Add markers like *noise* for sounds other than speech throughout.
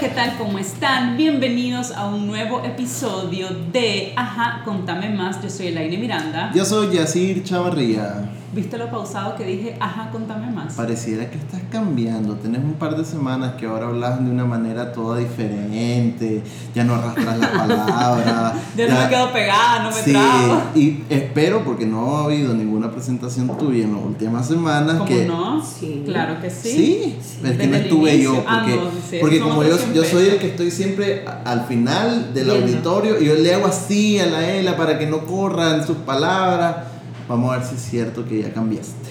¿qué tal? ¿Cómo están? Bienvenidos a un nuevo episodio de Ajá, contame más. Yo soy Elaine Miranda. Yo soy Yacir Chavarría. ¿Viste lo pausado que dije? Ajá, contame más. Pareciera que estás cambiando. Tenés un par de semanas que ahora hablas de una manera toda diferente. Ya no arrastras la palabra. *laughs* ya, no me quedo pegada, no me sí, Y espero, porque no ha habido ninguna presentación tuya en las últimas semanas. ¿Cómo que, no? Sí. Claro que sí. Sí, es que no estuve yo. Ah, porque, porque como yo, yo soy el que estoy siempre al final del auditorio y yo le hago así a la ELA para que no corran sus palabras Vamos a ver si es cierto que ya cambiaste.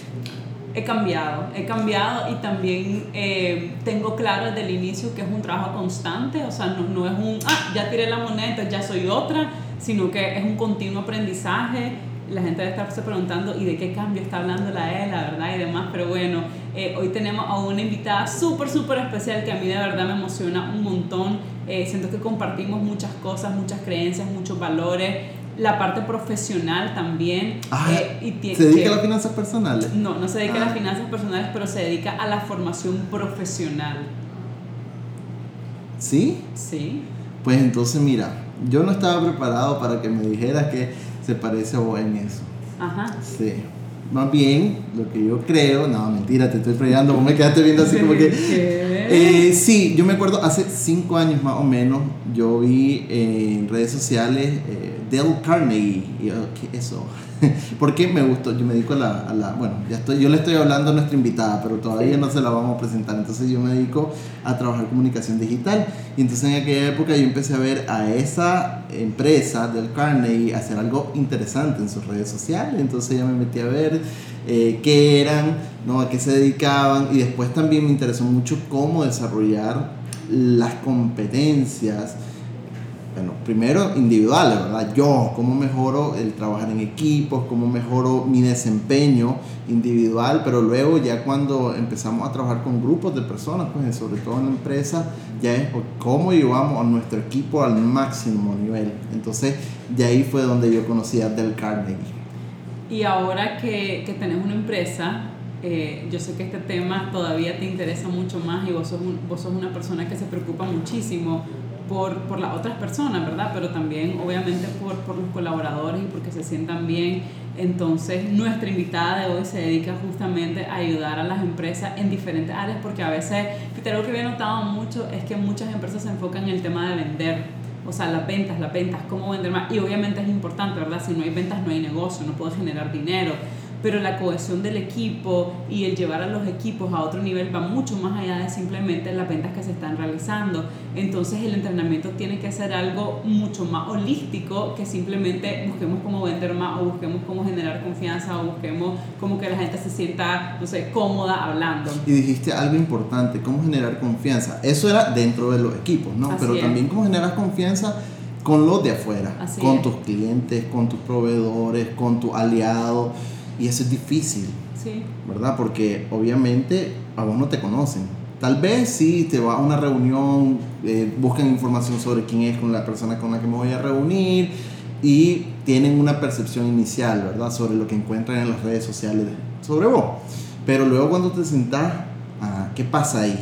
He cambiado, he cambiado y también eh, tengo claro desde el inicio que es un trabajo constante, o sea, no, no es un, ah, ya tiré la moneda, ya soy otra, sino que es un continuo aprendizaje. La gente debe estarse preguntando, ¿y de qué cambio está hablando la ELA, verdad? Y demás, pero bueno, eh, hoy tenemos a una invitada súper, súper especial que a mí de verdad me emociona un montón. Eh, siento que compartimos muchas cosas, muchas creencias, muchos valores la parte profesional también. Ah, eh, y ¿Se dedica a las finanzas personales? No, no se dedica a las ah. finanzas personales, pero se dedica a la formación profesional. ¿Sí? Sí. Pues entonces mira, yo no estaba preparado para que me dijeras que se parece a vos en eso. Ajá. Sí. Más bien, lo que yo creo, no, mentira, te estoy fregando, vos me quedaste viendo así como que... *laughs* Eh, sí, yo me acuerdo, hace cinco años más o menos, yo vi en redes sociales eh, Carnegie, y yo, ¿qué eso? *laughs* Porque me gustó, yo me dedico a la, a la, bueno, ya estoy, yo le estoy hablando a nuestra invitada, pero todavía no se la vamos a presentar, entonces yo me dedico a trabajar comunicación digital, y entonces en aquella época yo empecé a ver a esa empresa del Carnegie hacer algo interesante en sus redes sociales, entonces ya me metí a ver eh, qué eran, ¿no? a qué se dedicaban y después también me interesó mucho cómo desarrollar las competencias, bueno, primero individuales, ¿verdad? Yo, cómo mejoro el trabajar en equipos, cómo mejoro mi desempeño individual, pero luego ya cuando empezamos a trabajar con grupos de personas, pues sobre todo en la empresa, ya es cómo llevamos a nuestro equipo al máximo nivel. Entonces, de ahí fue donde yo conocí a Del Carnegie. Y ahora que, que tenés una empresa, eh, yo sé que este tema todavía te interesa mucho más y vos sos, vos sos una persona que se preocupa muchísimo por, por, las otras personas, ¿verdad? Pero también obviamente por, por, los colaboradores y porque se sientan bien. Entonces nuestra invitada de hoy se dedica justamente a ayudar a las empresas en diferentes áreas porque a veces, algo que había notado mucho es que muchas empresas se enfocan en el tema de vender o sea, las ventas, las ventas, cómo vender más. Y obviamente es importante, ¿verdad? Si no hay ventas, no hay negocio, no puedo generar dinero pero la cohesión del equipo y el llevar a los equipos a otro nivel va mucho más allá de simplemente las ventas que se están realizando. Entonces el entrenamiento tiene que ser algo mucho más holístico que simplemente busquemos cómo vender más o busquemos cómo generar confianza o busquemos cómo que la gente se sienta, no sé, cómoda hablando. Y dijiste algo importante, cómo generar confianza. Eso era dentro de los equipos, ¿no? pero también cómo generar confianza con los de afuera, con tus clientes, con tus proveedores, con tus aliados y eso es difícil, sí. ¿verdad? Porque obviamente a vos no te conocen. Tal vez sí te va a una reunión, eh, buscan información sobre quién es con la persona con la que me voy a reunir y tienen una percepción inicial, ¿verdad? Sobre lo que encuentran en las redes sociales sobre vos. Pero luego cuando te sentás, ah, ¿qué pasa ahí?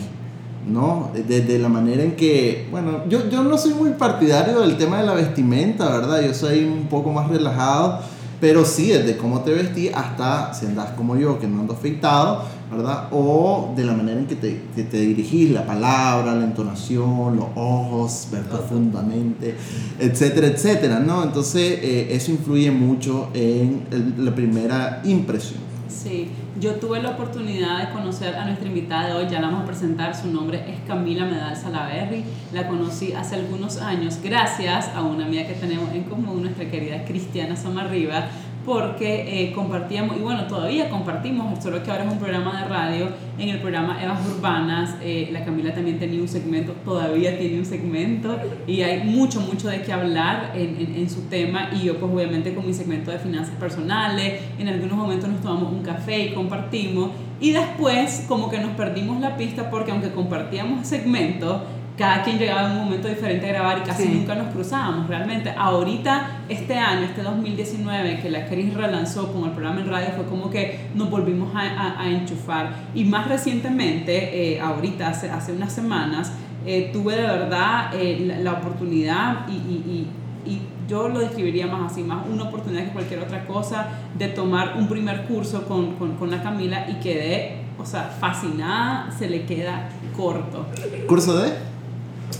¿no? Desde la manera en que, bueno, yo, yo no soy muy partidario del tema de la vestimenta, ¿verdad? Yo soy un poco más relajado pero sí, desde cómo te vestí hasta si andas como yo, que no ando afeitado, ¿verdad? O de la manera en que te, te dirigís, la palabra, la entonación, los ojos, ver profundamente, etcétera, etcétera, ¿no? Entonces, eh, eso influye mucho en la primera impresión. Sí, yo tuve la oportunidad de conocer a nuestra invitada de hoy, ya la vamos a presentar, su nombre es Camila Medal Salaverri, la conocí hace algunos años gracias a una amiga que tenemos en común, nuestra querida Cristiana Somarriba, porque eh, compartíamos, y bueno, todavía compartimos, solo que ahora es un programa de radio, en el programa Evas Urbanas, eh, la Camila también tenía un segmento, todavía tiene un segmento, y hay mucho, mucho de qué hablar en, en, en, su tema, y yo pues obviamente con mi segmento de finanzas personales, en algunos momentos nos tomamos un café y compartimos, y después como que nos perdimos la pista porque aunque compartíamos segmentos, cada quien llegaba en un momento diferente a grabar y casi nunca nos cruzábamos realmente. Ahorita, este año, este 2019, que la Cris relanzó con el programa en radio, fue como que nos volvimos a, a, enchufar. Y más recientemente, eh, ahorita, hace, hace unas semanas, eh, tuve de verdad eh, la, oportunidad y, y, y, y, yo lo describiría más así, más una oportunidad que cualquier otra cosa de tomar un primer curso con, con, con la Camila y quedé, o sea, fascinada, se le queda corto. ¿Curso de?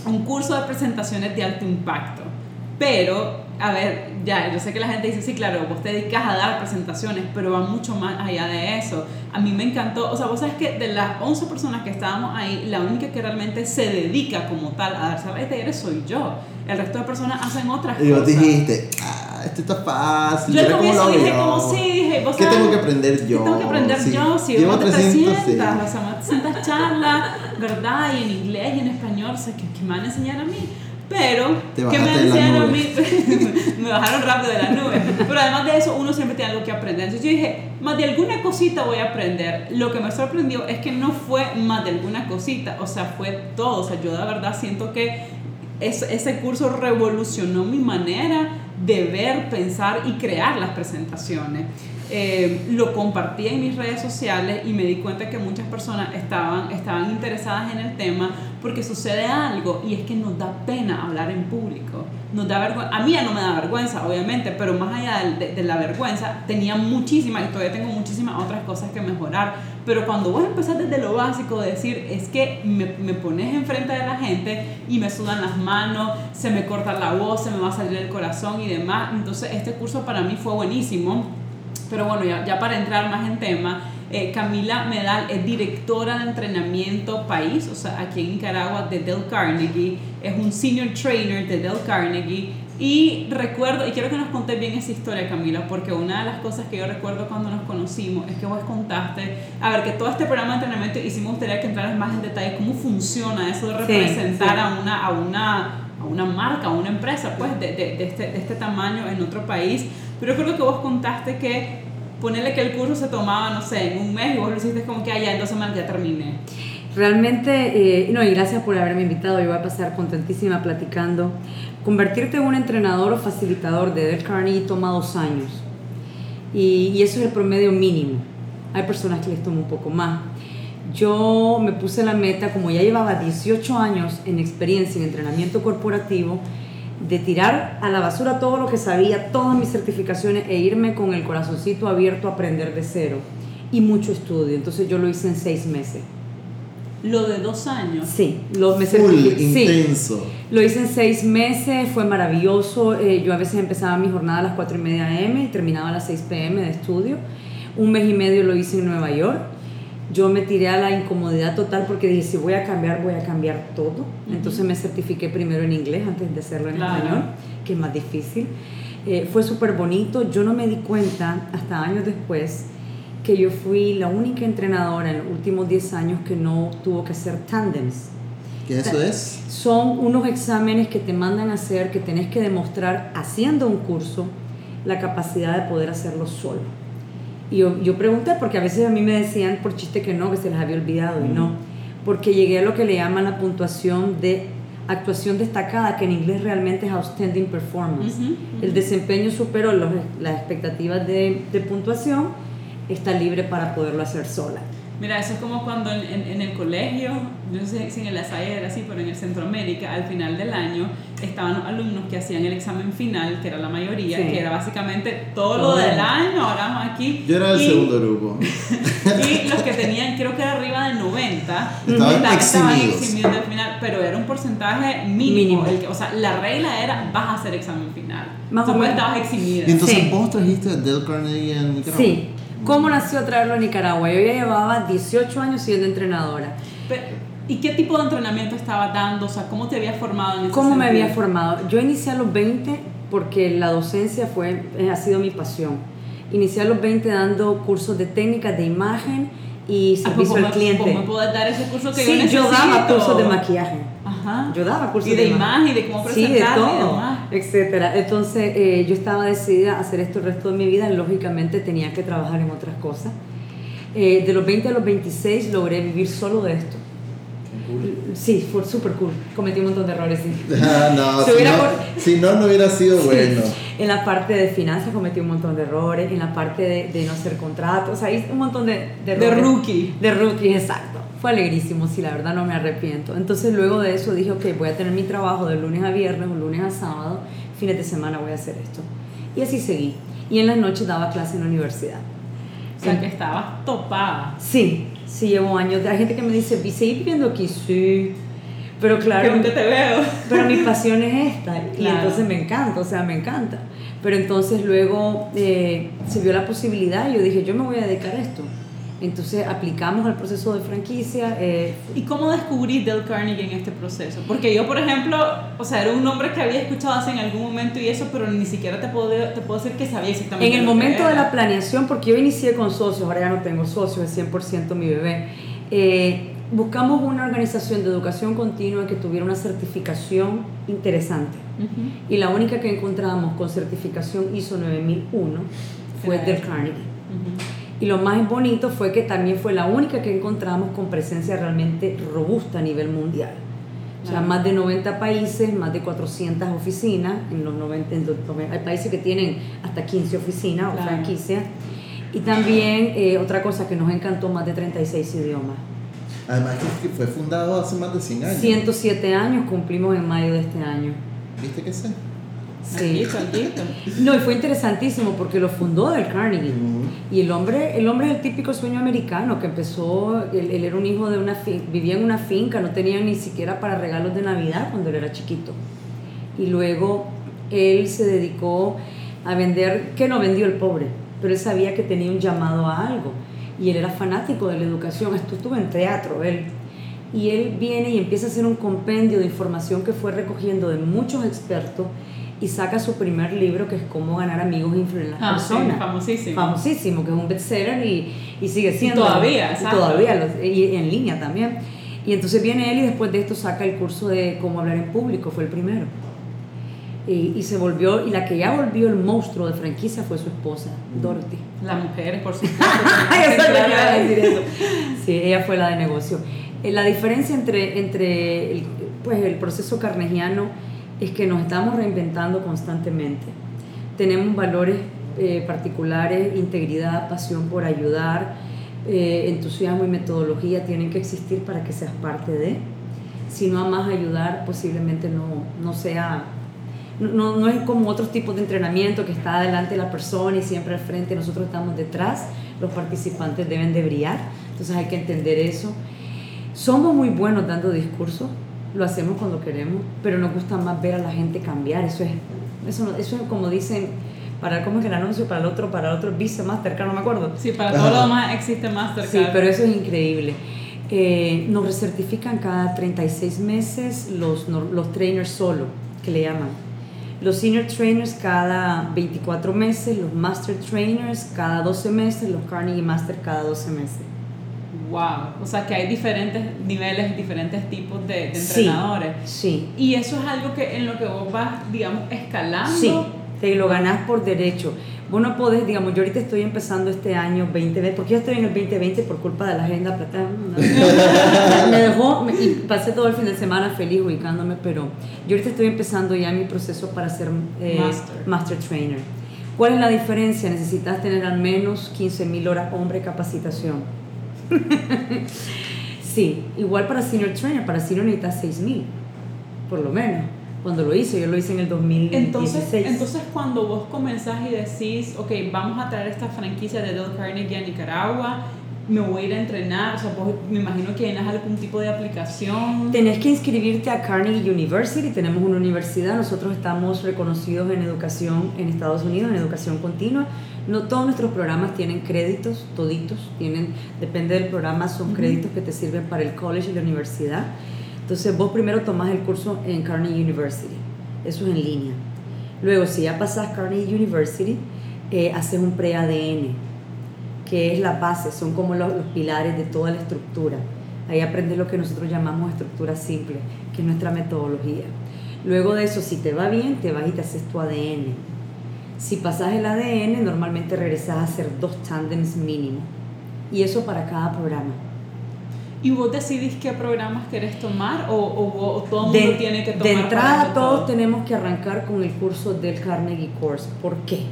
Un curso de presentaciones de alto impacto. Pero a ver, ya, yo sé que la gente dice, sí, claro, vos te dedicas a dar presentaciones, pero va mucho más allá de eso. A mí me encantó, o sea, vos sabes que de las 11 personas que estábamos ahí, la única que realmente se dedica como tal a dar de talleres soy yo. El resto de personas hacen otras cosas. Y vos dijiste, ah, esto está fácil. Yo al comienzo dije, como sí, dije, ¿qué tengo que aprender yo? ¿Qué tengo que aprender yo? Si Llevo 300, 300 o sea, 300 charlas, ¿verdad? Y en inglés y en español, o sea, ¿qué, qué me van a enseñar a mí? Pero, ¿qué me enseñaron a mí? *laughs* me bajaron rápido de la nube. Pero además de eso, uno siempre tiene algo que aprender. Entonces yo dije, más de alguna cosita voy a aprender. Lo que me sorprendió es que no fue más de alguna cosita, o sea, fue todo. O sea, yo de verdad siento que ese curso revolucionó mi manera de ver, pensar y crear las presentaciones. Eh, lo compartí en mis redes sociales y me di cuenta que muchas personas estaban, estaban interesadas en el tema porque sucede algo y es que nos da pena hablar en público. Nos da vergüenza. A mí ya no me da vergüenza, obviamente, pero más allá de, de, la vergüenza, tenía muchísimas y todavía tengo muchísimas otras cosas que mejorar. Pero cuando vos empezás desde lo básico, de decir, es que me, me pones enfrente de la gente y me sudan las manos, se me corta la voz, se me va a salir el corazón y demás. Entonces, este curso para mí fue buenísimo pero bueno, ya, ya para entrar más en tema, eh, Camila Medal es directora de entrenamiento país, o sea, aquí en Nicaragua de Del Carnegie, es un senior trainer de Del Carnegie. Y recuerdo, y quiero que nos contes bien esa historia, Camila, porque una de las cosas que yo recuerdo cuando nos conocimos es que vos contaste, a ver, que todo este programa de entrenamiento, y sí me gustaría que entraras más en detalle, cómo funciona eso de representar A, una, a, una, a una marca, a una empresa, pues, de, de, de, este, de este tamaño en otro país. Pero creo que vos contaste que ponerle que el curso se tomaba, no sé, en un mes y vos lo hiciste como que allá en dos semanas ya terminé. Realmente, eh, no, y gracias por haberme invitado, yo voy a pasar contentísima platicando. Convertirte en un entrenador o facilitador de Del Carnegie toma dos años y, y eso es el promedio mínimo. Hay personas que les toma un poco más. Yo me puse la meta, como ya llevaba 18 años en experiencia en entrenamiento corporativo, de tirar a la basura todo lo que sabía, todas mis certificaciones e irme con el corazoncito abierto a aprender de cero. Y mucho estudio. Entonces yo lo hice en seis meses. ¿Lo de dos años? Sí, lo, me Full, intenso. lo hice en seis meses, fue maravilloso. Eh, yo a veces empezaba mi jornada a las 4 y media am y terminaba a las 6 pm de estudio. Un mes y medio lo hice en Nueva York yo me tiré a la incomodidad total porque dije, si voy a cambiar, voy a cambiar todo. Entonces me certifiqué primero en inglés antes de hacerlo en español, que es más difícil. Eh, fue súper bonito. Yo no me di cuenta hasta años después que yo fui la única entrenadora en los últimos 10 años que no tuvo que hacer tandems. ¿Qué eso es? Son unos exámenes que te mandan a hacer, que tenés que demostrar haciendo un curso la capacidad de poder hacerlo solo. Y yo, yo, pregunté porque a veces a mí me decían por chiste que no, que se les había olvidado y no, porque llegué a lo que le llaman la puntuación de actuación destacada, que en inglés realmente es outstanding performance. El desempeño superó los, las expectativas de, de puntuación, está libre para poderlo hacer sola. Mira, eso es como cuando en, en, el colegio, no sé si en el ASAE era así, pero en el Centroamérica, al final del año, estaban alumnos que hacían el examen final, que era la mayoría, que era básicamente todo, lo del año, ahora aquí. Yo era del segundo grupo. *laughs* y los que tenían, creo que era arriba del 90, estaban, estaban eximidos. eximidos al final, pero era un porcentaje mínimo. El que, o sea, la regla era, vas a hacer examen final. Más o menos estabas eximida. Y entonces sí. vos trajiste a Del Carnegie en Nicaragua. Sí. ¿Cómo nació traerlo a Nicaragua? Yo ya llevaba 18 años siendo entrenadora. ¿Y qué tipo de entrenamiento estaba dando? O sea, ¿cómo te habías formado en ese ¿Cómo sentido? me había formado? Yo inicié a los 20 porque la docencia fue, ha sido mi pasión. Inicié a los 20 dando cursos de técnicas de imagen y servicio ah, pues, al cliente. ¿Cómo me puedes dar ese curso que sí, yo necesito? yo daba cursos de maquillaje. Ajá. Yo daba cursos y de, de imagen, y de cómo Sí, de presentar todo, y demás. etcétera. Entonces, eh, yo estaba decidida a hacer esto el resto de mi vida. Lógicamente, tenía que trabajar en otras cosas. Eh, de los 20 a los 26 logré vivir solo de esto. Cool. Sí, fue súper cool. Cometí un montón de errores. Sí. *laughs* Ah, no, si, hubiera no, por- si no, no hubiera sido bueno. En la parte de finanzas cometí un montón de errores, en la parte de, de no hacer contratos, o sea, hice un montón de, de De errores. rookie. De rookie, exacto. Fue alegrísimo, sí, la verdad no me arrepiento. Entonces luego de eso dije, ok, voy a tener mi trabajo de lunes a viernes o lunes a sábado, fines de semana voy a hacer esto. Y así seguí. Y en las noches daba clase en la universidad. O sea, que estabas topada. Sí, sí, llevo años. Hay gente que me dice, ¿seguís viviendo aquí? Sí. Pero claro. Que nunca te veo. Pero mi pasión es esta. Y entonces me encanta, o sea, me encanta. Pero entonces luego eh, se vio la posibilidad y yo dije, yo me voy a dedicar a esto. Entonces aplicamos al proceso de franquicia. Eh, ¿Y cómo descubrí Dale Carnegie en este proceso? Porque yo, por ejemplo, o sea, era un nombre que había escuchado hace en algún momento y eso, pero ni siquiera te puedo, te puedo decir que sabía exactamente. En el momento de la planeación, porque yo inicié con socios, ahora ya no tengo socios, es 100% mi bebé. Eh, buscamos una organización de educación continua que tuviera una certificación interesante. Y la única que encontramos con certificación ISO 9001 fue Dale Carnegie. Y lo más bonito fue que también fue la única que encontramos con presencia realmente robusta a nivel mundial. O sea, más de 90 países, más de 400 oficinas, en los 90, hay países que tienen hasta 15 oficinas o franquicias. Y también eh, otra cosa que nos encantó, más de 36 idiomas. Además que fue fundado hace más de 100 años. 107 años cumplimos en mayo de este año. ¿Viste que sí? No, y fue interesantísimo porque lo fundó del Carnegie. Y el hombre, el hombre es el típico sueño americano que empezó, él, era un hijo de una vivía en una finca, no tenía ni siquiera para regalos de Navidad cuando él era chiquito. Y luego él se dedicó a vender, que no vendió el pobre, pero él sabía que tenía un llamado a algo. Y él era fanático de la educación, estuvo en teatro, él y él viene y empieza a hacer un compendio de información que fue recogiendo de muchos expertos y saca su primer libro que es Cómo ganar amigos e influir en las ah, personas. Sí, famosísimo. Famosísimo, que es un bestseller y, y sigue siendo. Y todavía, y todavía, y en línea también. Y entonces viene él y después de esto saca el curso de Cómo hablar en público, fue el primero. Y, y, se volvió, y la que ya volvió el monstruo de franquicia fue su esposa, Dorothy. Las mujeres, por *laughs* supuesto. decir eso. Sí, ella fue la de negocio. Eh, la diferencia entre, entre el, pues, el proceso carnegiano es que nos estamos reinventando constantemente. Tenemos valores eh, particulares, integridad, pasión por ayudar, eh, entusiasmo y metodología tienen que existir para que seas parte de. Si no amas ayudar, posiblemente no, no sea, no, no es como otros tipos de entrenamiento que está delante de la persona y siempre al frente, nosotros estamos detrás, los participantes deben de brillar, entonces hay que entender eso. Somos muy buenos dando discursos, lo hacemos cuando queremos, pero nos gusta más ver a la gente cambiar. Eso es, eso, eso es como dicen, para cómo es el anuncio, para el otro, para el otro, Visa, Mastercard, no me acuerdo. Sí, para todo lo demás existe Mastercard. Sí, pero eso es increíble. Eh, nos recertifican cada 36 meses los, los trainers solo, que le llaman. Los senior trainers cada 24 meses, los master trainers cada 12 meses, los Carnegie Master cada 12 meses. Wow, o sea que hay diferentes niveles, diferentes tipos de, entrenadores. Sí, Y eso es algo que en lo que vos vas, digamos, escalando. Sí, te lo ganás por derecho. Vos no podés, digamos, yo ahorita estoy empezando este año 2020, porque yo estoy en el 2020 por culpa de la agenda plata. *laughs* me dejó y pasé todo el fin de semana feliz ubicándome, pero yo ahorita estoy empezando ya mi proceso para ser eh, master. master Trainer. ¿Cuál es la diferencia? Necesitas tener al menos 15.000 horas hombre capacitación *laughs* sí, igual para Senior Trainer, para Senior necesitas 6000, por lo menos. Cuando lo hice, yo lo hice en el 2016. Entonces, entonces cuando vos comenzás y decís, ok, vamos a traer esta franquicia de Dale Carnegie a Nicaragua, me voy a ir a entrenar, o sea, vos, me imagino que tienes algún tipo de aplicación. Tenés que inscribirte a Carnegie University, tenemos una universidad, nosotros estamos reconocidos en educación en Estados Unidos, en educación continua. No todos nuestros programas tienen créditos, toditos, tienen, depende del programa, son créditos que te sirven para el college y la universidad. Entonces vos primero tomás el curso en Carnegie University, eso es en línea. Luego, si ya pasás Carnegie University, eh, haces un pre-ADN, que es la base, son como los, pilares de toda la estructura. Ahí aprendes lo que nosotros llamamos estructura simple, que es nuestra metodología. Luego de eso, si te va bien, te vas y te haces tu ADN. Si pasas el ADN, normalmente regresas a hacer dos tandems mínimo. Y eso para cada programa. ¿Y vos decidís qué programas querés tomar o, o, todo el mundo tiene que tomar? De entrada, todos tenemos que arrancar con el curso del Carnegie Course. ¿Por qué?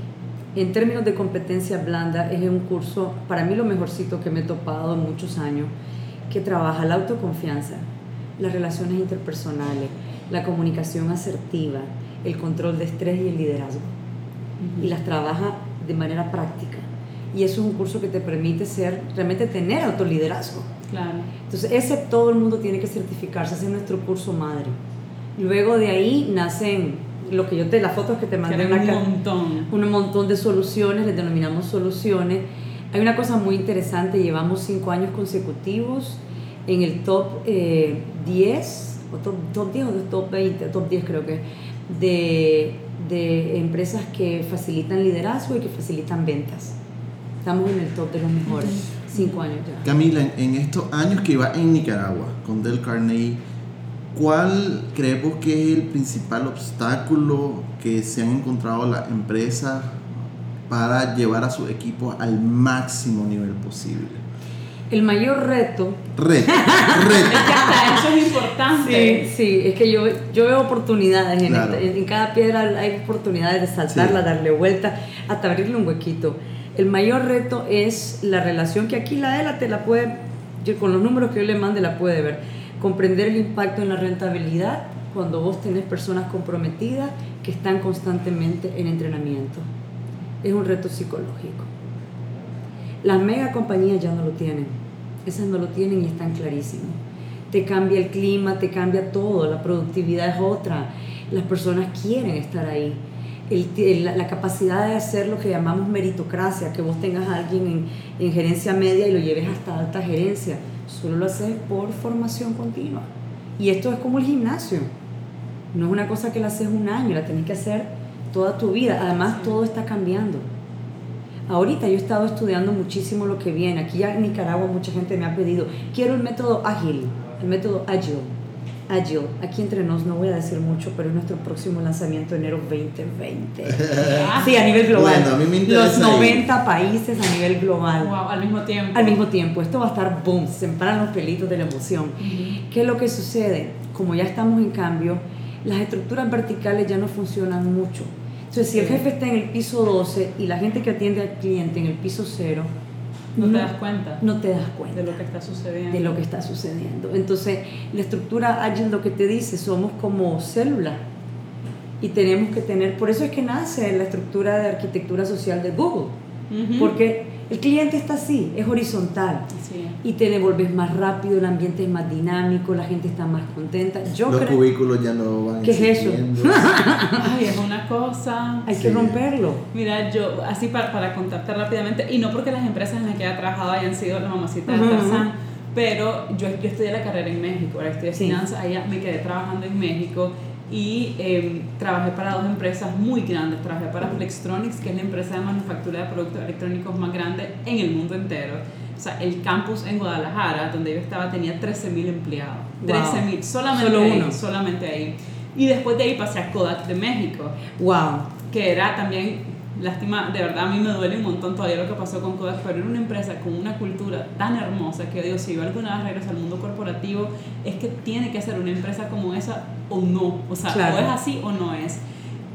en términos de competencia blanda, es un curso, para mí lo mejorcito que me he topado en muchos años, que trabaja la autoconfianza, las relaciones interpersonales, la comunicación asertiva, el control de estrés y el liderazgo. Y las trabaja de manera práctica. Y eso es un curso que te permite ser, realmente tener autoliderazgo. Claro. Entonces, ese todo el mundo tiene que certificarse, ese es nuestro curso madre. Luego de ahí nacen lo que yo te, las fotos que te mandé, un montón. Un montón de soluciones, les denominamos soluciones. Hay una cosa muy interesante, llevamos cinco años consecutivos en el top 10, eh, o top, top 10 o top 20, top 10 creo que, de, de empresas que facilitan liderazgo y que facilitan ventas. Estamos en el top de los mejores, cinco años ya. Camila, en estos años que va en Nicaragua con Del Carnegie, ¿Cuál creemos que es el principal obstáculo que se han encontrado las empresas para llevar a sus equipos al máximo nivel posible? El mayor reto. Reto, *laughs* reto. es que hasta eso es importante. Sí, sí, es que yo, yo veo oportunidades. En, en, cada piedra hay oportunidades de saltarla, darle vuelta, hasta abrirle un huequito. El mayor reto es la relación que aquí la ELA te la puede, con los números que yo le mande la puede ver comprender el impacto en la rentabilidad cuando vos tenés personas comprometidas que están constantemente en entrenamiento. Es un reto psicológico. Las mega compañías ya no lo tienen. Esas no lo tienen y están clarísimos. Te cambia el clima, te cambia todo, la productividad es otra. Las personas quieren estar ahí. la, capacidad de hacer lo que llamamos meritocracia, que vos tengas a alguien en, en gerencia media y lo lleves hasta alta gerencia solo lo haces por formación continua. Y esto es como el gimnasio. No es una cosa que la haces un año, la tenés que hacer toda tu vida. Además, todo está cambiando. Ahorita yo he estado estudiando muchísimo lo que viene. Aquí en Nicaragua mucha gente me ha pedido, quiero el método ágil, el método ágil. Agile, aquí entre nos no voy a decir mucho, pero es nuestro próximo lanzamiento enero 2020. *laughs* sí, a nivel global. Los 90 países a nivel global. Wow, al mismo tiempo. Al mismo tiempo. Esto va a estar boom, se paran los pelitos de la emoción. ¿Qué es lo que sucede? Como ya estamos en cambio, las estructuras verticales ya no funcionan mucho. Entonces, si el jefe está en el piso 12 y la gente que atiende al cliente en el piso 0, no, te das cuenta. No te das cuenta. De lo que está sucediendo. De lo que está sucediendo. Entonces, la estructura ágil lo que te dice, somos como células y tenemos que tener, por eso es que nace la estructura de arquitectura social de Google, porque el cliente está así, es horizontal. Y te devuelves más rápido, el ambiente es más dinámico, la gente está más contenta. Yo Los cubículos ya no van ¿Qué es eso? *laughs* Ay, es una cosa. Hay que romperlo. Mira, yo, así para, para, contarte rápidamente, y no porque las empresas en las que he trabajado hayan sido la mamacita de Tarzán, pero yo, yo estudié la carrera en México, ahora estudié finanzas, allá me quedé trabajando en México y em, trabajé para dos empresas muy grandes. Trabajé para Flextronics, que es la empresa de manufactura de productos electrónicos más grande en el mundo entero. O sea, el campus en Guadalajara, donde yo estaba, tenía 13.000 empleados. 13.000, solamente Solo ahí, uno. solamente ahí. Y después de ahí pasé a Kodak de México. Wow. Que era también lástima, de verdad a mí me duele un montón todavía lo que pasó con Kodak, pero era una empresa con una cultura tan hermosa que digo, si yo alguna vez regreso al mundo corporativo, es que tiene que ser una empresa como esa o no, o sea, o es así o no es.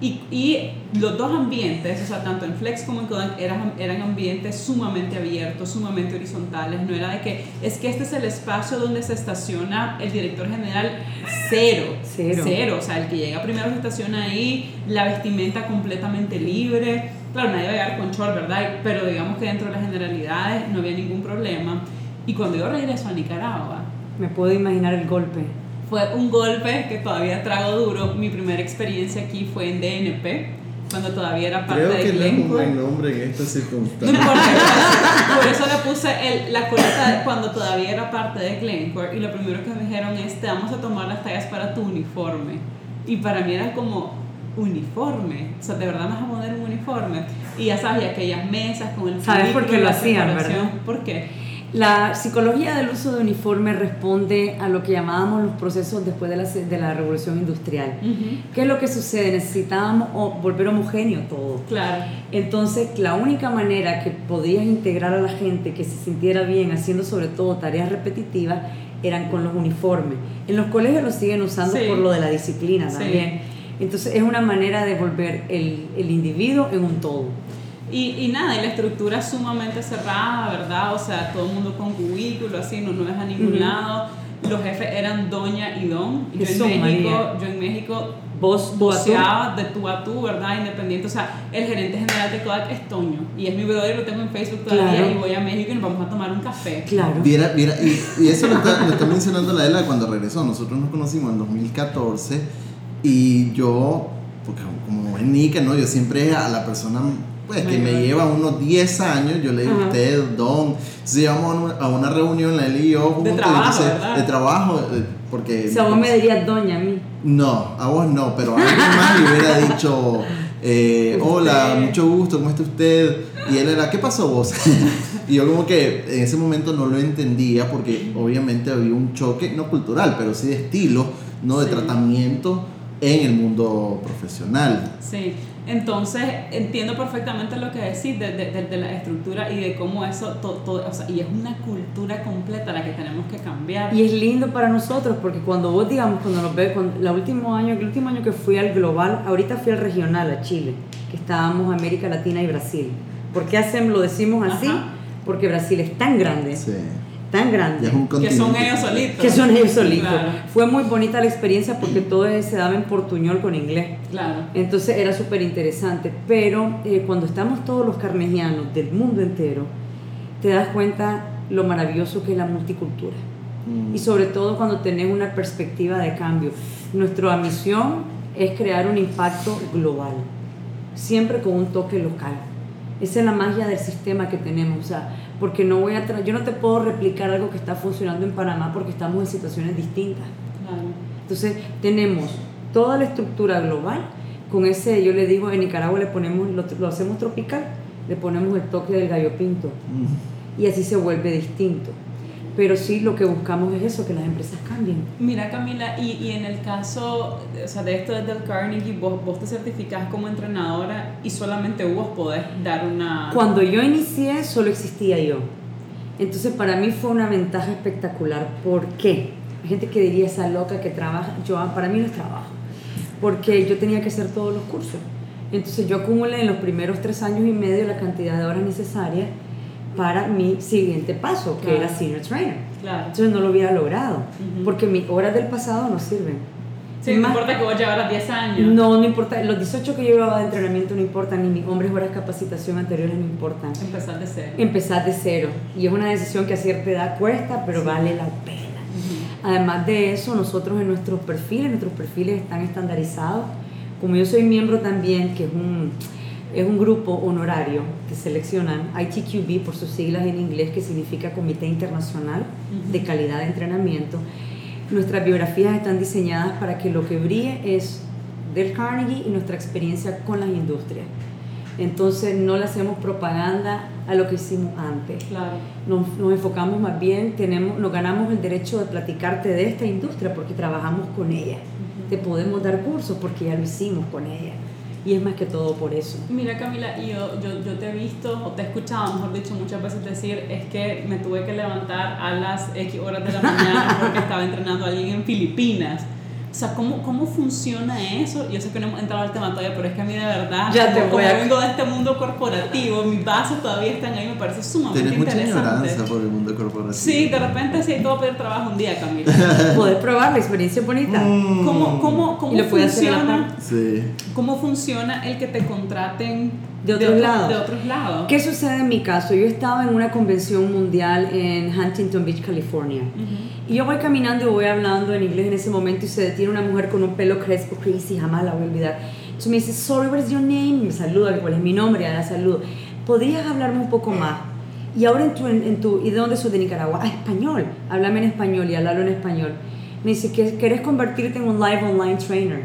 Y, y, los dos ambientes, o sea, tanto en Flex como en Kodak, eran, eran ambientes sumamente abiertos, sumamente horizontales. No era de que es que este es el espacio donde se estaciona el director general, cero. Cero. Cero. O sea, el que llega primero se estaciona ahí, la vestimenta completamente libre. Claro, nadie va a llegar con short, ¿verdad? Pero digamos que dentro de las generalidades no había ningún problema. Y cuando yo regreso a Nicaragua, me puedo imaginar el golpe fue un golpe que todavía trago duro. Mi primera experiencia aquí fue en DNP, cuando todavía era parte Creo de que Glencore. no es un buen nombre en esta circunstancia. No importa, *laughs* por eso le puse el, la coleta cuando todavía era parte de Glencore y lo primero que me dijeron es te vamos a tomar las tallas para tu uniforme. Y para mí era como uniforme, o sea, de verdad me vas a poner un uniforme. Y ya sabes, y aquellas mesas con el ¿Sabes por qué lo hacían, verdad? ¿Por qué? La psicología del uso de uniforme responde a lo que llamábamos los procesos después de la, de la revolución industrial. ¿Qué es lo que sucede? Necesitábamos volver homogéneo todo. Claro. Entonces, la única manera que podías integrar a la gente que se sintiera bien haciendo sobre todo tareas repetitivas eran con los uniformes. En los colegios los siguen usando Sí. por lo de la disciplina Sí. también. Entonces, es una manera de volver el, el individuo en un todo. Y, y, nada, y la estructura es sumamente cerrada, ¿verdad? O sea, todo el mundo con cubículo, así, no, no ves a ningún lado. Los jefes eran doña y don. Yo, en México, yo en México vos voceaba de tú a tú, ¿verdad? Independiente. O sea, el gerente general de Kodak es Toño. Y es mi brother, lo tengo en Facebook todavía. Y voy a México y nos vamos a tomar un café. Claro. Viera, viera, y, y eso lo está, lo está mencionando la Ela cuando regresó. Nosotros nos conocimos en 2014. Y yo, porque como es Nica, ¿no? Yo siempre a la persona pues que me lleva unos 10 años, yo le digo a usted, don, si vamos a una reunión, la él y yo, de trabajo, ¿verdad? de trabajo, eh, porque... O sea, vos me dirías doña a mí. No, a vos no, pero a alguien más le hubiera *laughs* dicho, eh, hola, mucho gusto, ¿cómo está usted? Y él era, ¿qué pasó vos? *laughs* y yo como que en ese momento no lo entendía porque obviamente había un choque, no cultural, pero sí de estilo, no de tratamiento en el mundo profesional. Sí, entonces entiendo perfectamente lo que decís de, de, de, la estructura y de cómo eso, todo, o sea, y es una cultura completa la que tenemos que cambiar. Y es lindo para nosotros porque cuando vos, digamos, cuando nos ves, cuando, el, último año, el último año que fui al global, ahorita fui al regional, a Chile, que estábamos América Latina y Brasil. ¿Por qué hacemos, lo decimos así? Ajá. Porque Brasil es tan grande. Sí tan grande. que son ellos solitos. Que son ellos solitos. Claro. Fue muy bonita la experiencia porque todo se daba en portuñol con inglés. Claro. Entonces era súper interesante. Pero eh, cuando estamos todos los carnegianos del mundo entero, te das cuenta lo maravilloso que es la multicultura. Mm. Y sobre todo cuando tenés una perspectiva de cambio. Nuestra misión es crear un impacto global, siempre con un toque local. Esa es la magia del sistema que tenemos. O sea, porque no voy a yo no te puedo replicar algo que está funcionando en Panamá porque estamos en situaciones distintas. Claro. Entonces, tenemos toda la estructura global, con ese, yo le digo, en Nicaragua le ponemos, lo, lo hacemos tropical, le ponemos el toque del gallo pinto, mm. y así se vuelve distinto pero sí lo que buscamos es eso, que las empresas cambien. Mira Camila, y, y en el caso o sea, de esto desde el Carnegie, vos, vos te certificás como entrenadora y solamente vos podés dar una... Cuando yo inicié solo existía yo. Entonces para mí fue una ventaja espectacular. ¿Por qué? Hay gente que diría esa loca que trabaja, yo para mí no es trabajo, porque yo tenía que hacer todos los cursos. Entonces yo acumulé en los primeros tres años y medio la cantidad de horas necesarias para mi siguiente paso, que era senior trainer. Claro. Entonces no lo hubiera logrado, uh -huh. porque mis horas del pasado no sirven. Sí, no importa que vos llevaras 10 años. No, no importa. Los 18 que yo llevaba de entrenamiento no importan, ni mis hombres horas de capacitación anteriores no importan. Empezar de cero. Empezar de cero. Y es una decisión que a cierta edad cuesta, pero sí. vale la pena. Uh -huh. Además de eso, nosotros en nuestros perfiles, nuestros perfiles están estandarizados. Como yo soy miembro también, que es un es un grupo honorario que seleccionan ITQB por sus siglas en inglés, que significa Comité Internacional de Calidad de Entrenamiento. Nuestras biografías están diseñadas para que lo que brille es del Carnegie y nuestra experiencia con las industrias. Entonces no le hacemos propaganda a lo que hicimos antes. Claro. Nos, nos, enfocamos más bien, tenemos, nos ganamos el derecho de platicarte de esta industria porque trabajamos con ella. Uh -huh. Te podemos dar cursos porque ya lo hicimos con ella y es más que todo por eso. Mira Camila, yo, yo, yo te he visto o te he escuchado, mejor dicho, muchas veces decir es que me tuve que levantar a las X horas de la mañana *laughs* porque estaba entrenando a alguien en Filipinas. O sea, ¿cómo, ¿cómo funciona eso? Yo sé que no hemos entrado al tema todavía, pero es que a mí de verdad, ya te como, voy a... vengo de este mundo corporativo, mis bases todavía están ahí, me parece sumamente Tienes mucha interesante. ignorancia por el mundo corporativo. Sí, de repente sí, todo pedir trabajo un día, Camila. *laughs* Poder probar la experiencia bonita. Mm. ¿Cómo, cómo, cómo Y lo puede hacer funciona? Sí. ¿Cómo funciona el que te contraten de otros otro- lados. De otros lados. ¿Qué sucede en mi caso? Yo estaba en una convención mundial en Huntington Beach, California. Y yo voy caminando y voy hablando en inglés en ese momento y se detiene una mujer con un pelo crespo, crazy, jamás la voy a olvidar. Entonces me dice, sorry, what is your name? Me saluda, cuál es mi nombre, ya la saludo. ¿Podrías hablarme un poco más? Y ahora en tu, en, en tu, ¿y de dónde sos de Nicaragua? Ah, español. Háblame en español y hablarlo en español. Me dice, ¿que ¿querés convertirte en un live online trainer?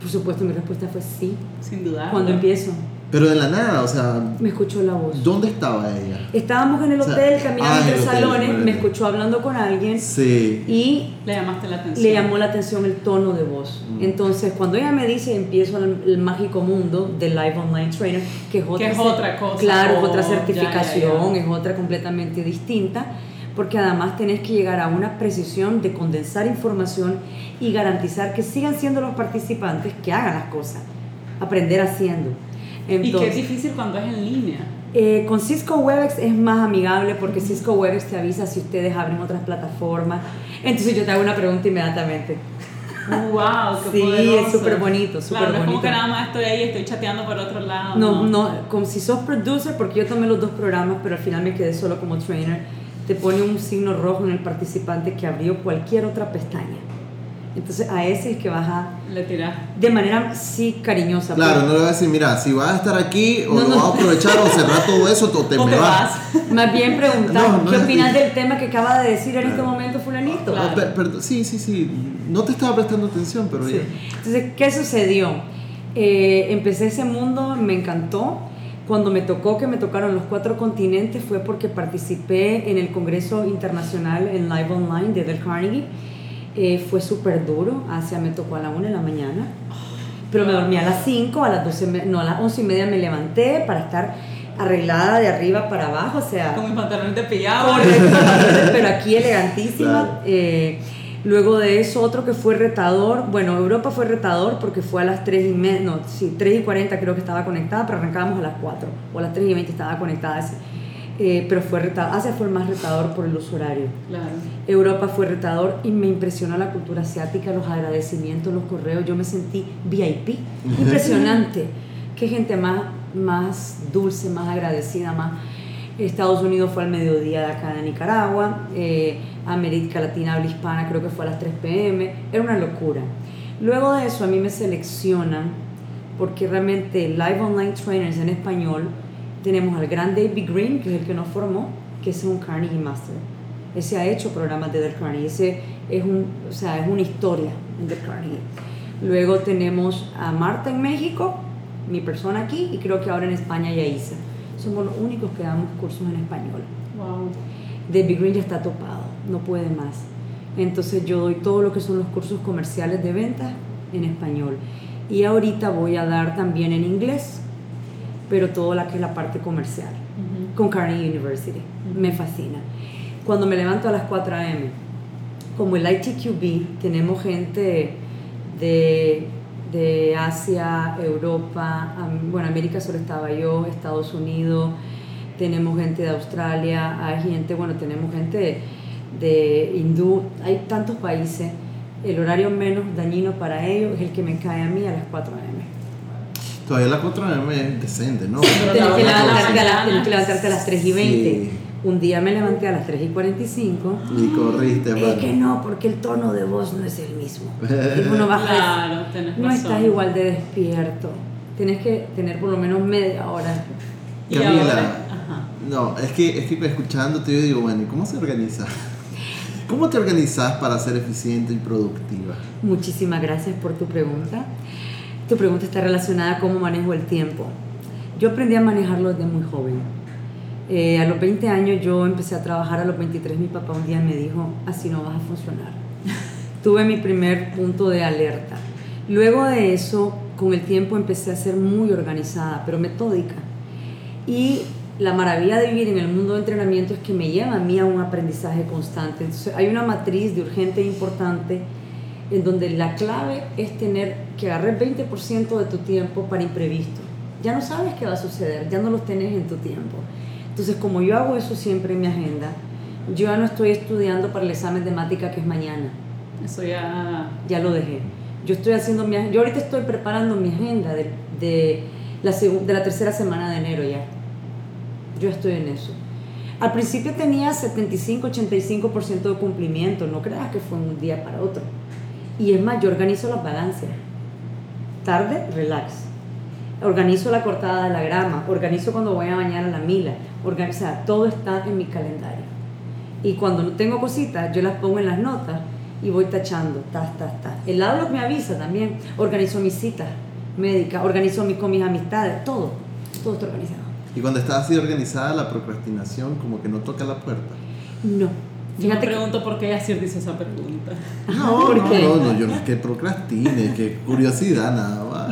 Por supuesto, mi respuesta fue sí. Sin duda. Cuando empiezo, Pero de la nada, o sea, me escuchó la voz. ¿dónde estaba ella? Estábamos en el O sea, hotel, caminando ah, en entre hotel, salones, me escuchó hablando con alguien Sí. y Le llamaste la atención. le llamó la atención el tono de voz. Mm. Entonces, cuando ella me dice, empiezo el, el mágico mundo del Live Online Trainer, que es otra, Que es cer- otra cosa. Claro, es Oh, otra ya, ya, certificación, ya. es otra completamente distinta, porque además tenés que llegar a una precisión de condensar información y garantizar que sigan siendo los participantes que hagan las cosas, aprender haciendo. ¿Y qué es difícil cuando es en línea? Eh, con Cisco WebEx es más amigable porque Cisco WebEx te avisa si ustedes abren otras plataformas. Entonces yo te hago una pregunta inmediatamente. ¡Wow! Qué sí, es súper bonito, súper claro, bonito. es como que nada más estoy ahí estoy chateando por otro lado. No, no, como si sos producer, porque yo tomé los dos programas, pero al final me quedé solo como trainer, te pone un signo rojo en el participante que abrió cualquier otra pestaña. Entonces a ese es que vas a... Le tiras. De manera, sí, cariñosa. Claro, no le vas a decir, mira, si vas a estar aquí, o lo vas a aprovechar, o cerrar todo eso, o te, *laughs* me vas. *laughs* Más bien preguntar, ¿qué opinas del tema que acaba de decir en este momento fulanito? Claro. sí, sí, sí. No te estaba prestando atención, pero sí. Entonces, ¿qué sucedió? Eh, empecé ese mundo, me encantó. Cuando me tocó que me tocaron los cuatro continentes fue porque participé en el Congreso Internacional en Live Online de Del Carnegie eh, fue súper duro, hacia me tocó a la 1 de la mañana, pero me dormí a las 5, a las 12, no, a las 11 y media me levanté para estar arreglada de arriba para abajo, o sea... Con mis pantalones de pijama. *laughs* pero aquí elegantísima. Eh, luego de eso, otro que fue retador, bueno, Europa fue retador porque fue a las 3 y media, no, sí, 3 y 40 creo que estaba conectada, pero arrancábamos a las 4, o a las 3 y 20 estaba conectada. Eh, pero fue retador. Asia fue el más retador por el uso horario. Claro. Europa fue retador y me impresionó la cultura asiática, los agradecimientos, los correos. Yo me sentí VIP. Impresionante. Qué gente más, más dulce, más agradecida, más. Estados Unidos fue al mediodía de acá de Nicaragua. Eh, América Latina habla hispana creo que fue a las 3 pm. Era una locura. Luego de eso a mí me seleccionan porque realmente Live Online Trainers en español tenemos al gran David Green, que es el que nos formó, que es un Carnegie Master. Ese ha hecho programas de Del Carnegie, ese es, un, o sea, es una historia de Carnegie. Luego tenemos a Marta en México, mi persona aquí, y creo que ahora en España y a Isa. Somos los únicos que damos cursos en español. Wow. David Green ya está topado, no puede más. Entonces yo doy todo lo que son los cursos comerciales de ventas en español. Y ahorita voy a dar también en inglés pero todo la que es la parte comercial, con Carnegie University. Me fascina. Cuando me levanto a las 4 a.m., como el ITQB, tenemos gente de, de Asia, Europa, bueno, América solo estaba yo, Estados Unidos, tenemos gente de Australia, hay gente, bueno, tenemos gente de, de hindú, hay tantos países. El horario menos dañino para ellos es el que me cae a mí a las 4 a.m. Todavía la 4 AM es decente, ¿no? Tienes que, levantarte a las 3 y 20. Un día me levanté a las 3 y 45. Y corriste, Es que no, porque el tono de voz no es el mismo. Y uno baja. Claro, no estás igual de despierto. Tienes que tener por lo menos media hora. Camila, no, es que, es que escuchándote yo digo, bueno, ¿y cómo se organiza? ¿Cómo te organizas para ser eficiente y productiva? Muchísimas gracias por tu pregunta. Tu pregunta está relacionada a cómo manejo el tiempo. Yo aprendí a manejarlo desde muy joven. Eh, a los 20 años yo empecé a trabajar, a los 23 mi papá un día me dijo, así no vas a funcionar. *laughs* Tuve mi primer punto de alerta. Luego de eso, con el tiempo empecé a ser muy organizada, pero metódica. Y la maravilla de vivir en el mundo de entrenamiento es que me lleva a mí a un aprendizaje constante. Entonces hay una matriz de urgente e importante en donde la clave es tener que agarrar 20% de tu tiempo para imprevisto. Ya no sabes qué va a suceder, ya no lo tenés en tu tiempo. Entonces, como yo hago eso siempre en mi agenda, yo ya no estoy estudiando para el examen de mática que es mañana. Eso ya... Ya lo dejé. Yo estoy haciendo mi Yo ahorita estoy preparando mi agenda de, de, la, de la tercera semana de enero ya. Yo estoy en eso. Al principio tenía 75-85% de cumplimiento, no creas que fue un día para otro. Y es más, yo organizo las balances. Tarde, relax. Organizo la cortada de la grama, organizo cuando voy a bañar a la mila, o sea, todo está en mi calendario. Y cuando no tengo cositas, yo las pongo en las notas y voy tachando, ta, ta, ta. El Outlook me avisa también, organizo mis citas médicas, organizo mi, con mis amistades, todo, todo está organizado. Y cuando está así organizada, la procrastinación como que no toca la puerta. No, yo me pregunto por qué Asier dice esa pregunta. No, no, no, no, yo no es que procrastine, que curiosidad nada más.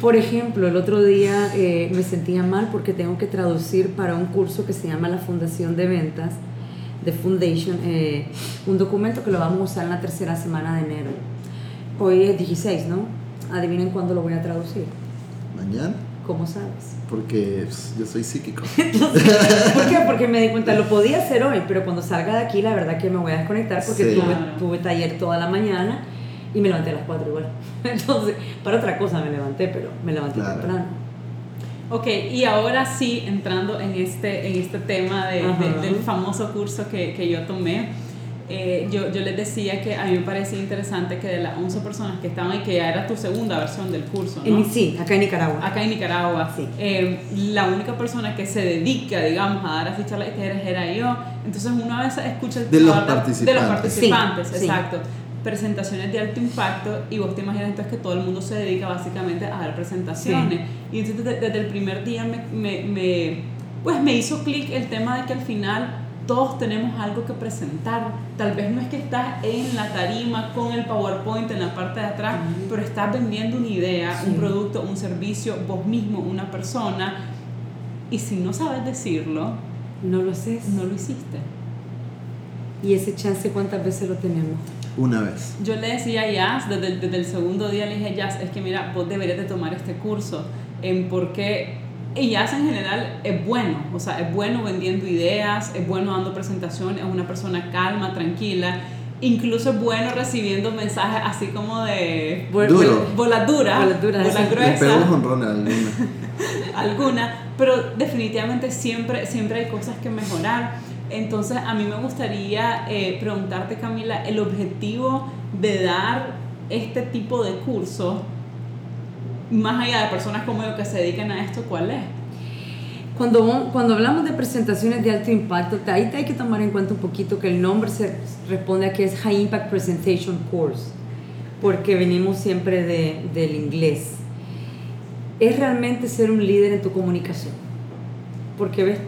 Por ejemplo, el otro día eh, me sentía mal porque tengo que traducir para un curso que se llama la Fundación de Ventas, de Foundation, eh, un documento que lo vamos a usar en la tercera semana de enero. Hoy es 16, ¿no? Adivinen cuándo lo voy a traducir. ¿Mañana? ¿Cómo sabes? Porque pues, yo soy psíquico. *laughs* ¿Por qué? Porque me di cuenta, lo podía hacer hoy, pero cuando salga de aquí, la verdad que me voy a desconectar porque Sí. tuve, tuve taller toda la mañana y me levanté a las 4 igual. *laughs* Entonces, para otra cosa me levanté, pero me levanté Claro. temprano. Ok, y ahora sí, entrando en este, en este tema de- de- del famoso curso que, que yo tomé, eh, yo, yo les decía que a mí me parecía interesante que de las 11 personas que estaban y que ya era tu segunda versión del curso, ¿no? En- sí, acá en Nicaragua. Acá en Nicaragua, Sí. eh, la única persona que se dedica, digamos, a dar así charlas y talleres era yo. Entonces uno a veces escucha De los hablar de los participantes. participantes, Sí, sí. Presentaciones de alto impacto y vos te imaginas entonces que todo el mundo se dedica básicamente a dar presentaciones. Y entonces de- desde el primer día me, me, me- pues me hizo clic el tema de que al final todos tenemos algo que presentar. Tal vez no es que estás en la tarima con el PowerPoint en la parte de atrás, pero estás vendiendo una idea, un Sí. producto, un servicio, vos mismo, una persona. Y si no sabes decirlo, No lo sé. no lo hiciste. Y ese chance, ¿cuántas veces lo tenemos? Una vez. Yo le decía a Jazz, desde, el- desde el segundo día le dije, Jazz, es que mira, vos deberías de tomar este curso, en porque y Jazz en general es bueno, o sea, es bueno vendiendo ideas, es bueno dando presentaciones, es una persona calma, tranquila, incluso es bueno recibiendo mensajes así como de Vol- Duro. bolas duras, Bolas duras, bolas sí. Le pego gruesas, *laughs* alguna, pero definitivamente siempre, siempre hay cosas que mejorar. Entonces, a mí me gustaría eh, preguntarte, Camila, el objetivo de dar este tipo de curso, más allá de personas como yo que se dedican a esto, ¿cuál es? Cuando, cuando hablamos de presentaciones de alto impacto, ahí hay que tomar en cuenta un poquito que el nombre se responde a que es High Impact Presentation Course, porque venimos siempre de, del inglés. Es realmente ser un líder en tu comunicación, porque ves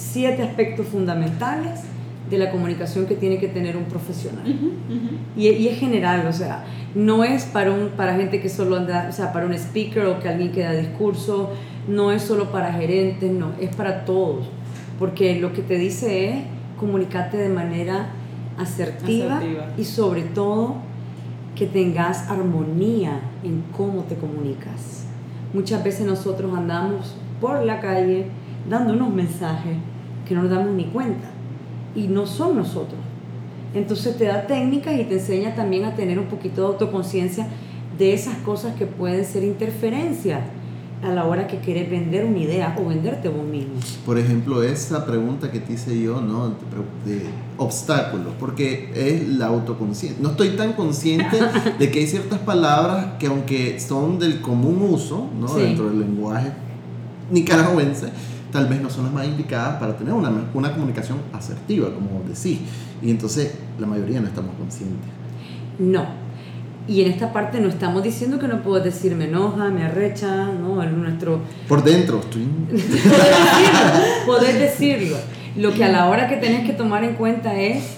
siete aspectos fundamentales de la comunicación que tiene que tener un profesional. Y, y es general, o sea, no es para, un, para gente que solo anda, o sea, para un speaker o que alguien que da discurso, no es solo para gerentes, no, es para todos. Porque lo que te dice es comunicarte de manera asertiva, Asertiva. y sobre todo que tengas armonía en cómo te comunicas. Muchas veces nosotros andamos por la calle dando unos mensajes que no nos damos ni cuenta y no son nosotros. Entonces te da técnicas y te enseña también a tener un poquito de autoconciencia de esas cosas que pueden ser interferencias a la hora que quieres vender una idea o venderte vos mismo. Por ejemplo, esa pregunta que te hice yo, ¿no? De, obstáculos, porque es la autoconciencia. No estoy tan consciente *laughs* de que hay ciertas palabras que aunque son del común uso, ¿no? Sí. Dentro del lenguaje nicaragüense, tal vez no son las más indicadas para tener una, una comunicación asertiva, como decís. Y entonces la mayoría no estamos conscientes. No. Y en esta parte no estamos diciendo que no puedes decir me enoja, me arrecha, ¿no? El nuestro Por dentro, estoy... *laughs* Poder decirlo, poder decirlo. Lo que a la hora que tenés que tomar en cuenta es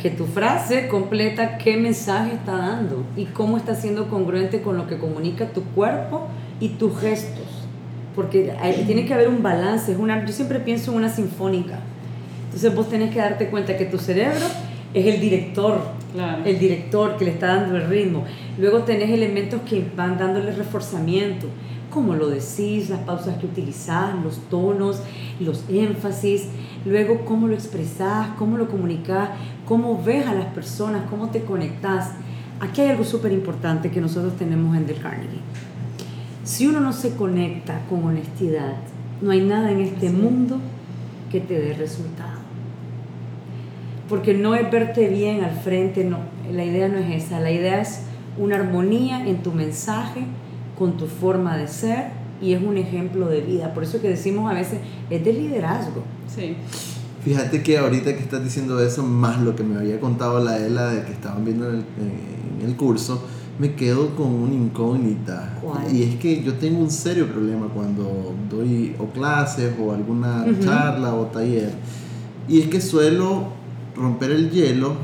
que tu frase completa qué mensaje está dando y cómo está siendo congruente con lo que comunica tu cuerpo y tus gestos. Porque hay- tiene que haber un balance. Es una, yo siempre pienso en una sinfónica. Entonces vos tenés que darte cuenta que tu cerebro es el director Claro. el director que le está dando el ritmo. Luego tenés elementos que van dándole reforzamiento, como lo decís, las pausas que utilizás, los tonos, los énfasis, luego cómo lo expresás, cómo lo comunicás, cómo ves a las personas, cómo te conectás. Aquí hay algo súper importante que nosotros tenemos en Del Carnegie. Si uno no se conecta con honestidad, no hay nada en este Sí. mundo que te dé resultado porque no es verte bien al frente, no, la idea no es esa, la idea es una armonía en tu mensaje, con tu forma de ser y es un ejemplo de vida. Por eso que decimos a veces, es de liderazgo. Sí. Fíjate que ahorita que estás diciendo eso, más lo que me había contado la Ela de que estaban viendo en el, en el curso, me quedo con una incógnita. ¿Cuál? Y es que yo tengo un serio problema cuando doy o clases o alguna charla o taller. Y es que suelo romper el hielo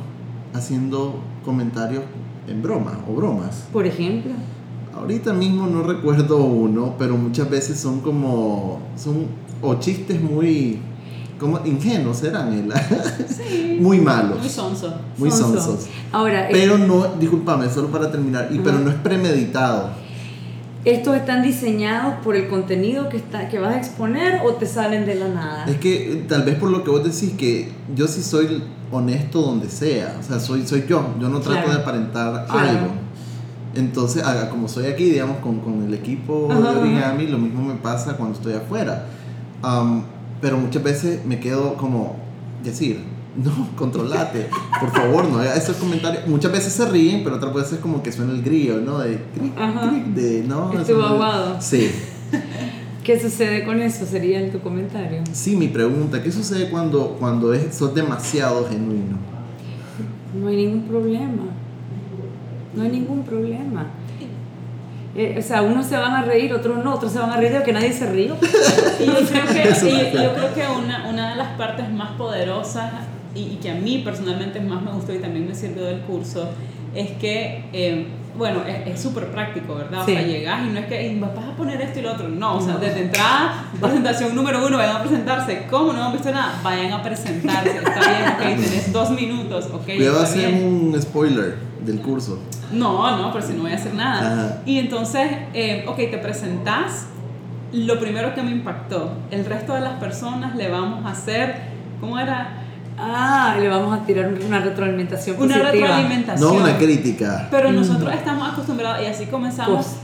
haciendo comentarios en broma o bromas. Por ejemplo, Ahorita mismo no recuerdo uno, pero muchas veces son como, son o chistes muy, como ingenuos eran? Sí. *laughs* muy malos, Muy sonso. muy sonso. sonsos. Ahora, eh, Pero no, discúlpame, solo para terminar, y, pero no es premeditado. ¿Estos están diseñados por el contenido que, está, que vas a exponer o te salen de la nada? Es que eh, tal vez por lo que vos decís que yo sí soy honesto donde sea, o sea, soy, soy yo, yo no trato de aparentar algo. Entonces, como soy aquí, digamos, con, con el equipo de origami, lo mismo me pasa cuando estoy afuera. Pero muchas veces me quedo como, decir, *laughs* no, controlate, por favor, no esos comentarios. Muchas veces se ríen, pero otras veces como que suena el grillo, ¿no? De, de no. Estuvo aguado. Sí. ¿Qué sucede con eso? Sería en tu comentario. Sí, mi pregunta, ¿qué sucede cuando, cuando es, sos demasiado genuino? No hay ningún problema. No hay ningún problema. Eh, o sea, unos se van a reír, otros no, otros se van a reír de que nadie se ríe. *laughs* y yo creo que, yo creo que una, una, de las partes más poderosas y, que a mí personalmente más me gustó y también me sirvió del curso es que, eh, bueno, es súper práctico, ¿verdad? O sea, llegas y no es que vas a poner esto y lo otro, no, o sea, desde entrada, presentación número uno, vayan a presentarse, ¿cómo no han visto nada? Vayan a presentarse, está bien, ok, tenés *laughs* dos minutos, ok. Voy a hacer un spoiler del curso. No, no, pero si no voy a hacer nada. Y entonces, eh, ok, te presentás. Lo primero que me impactó, el resto de las personas le vamos a hacer, ¿cómo era? Ah, le vamos a tirar una retroalimentación Una retroalimentación. No una crítica. Pero mm. nosotros estamos acostumbrados, y así comenzamos.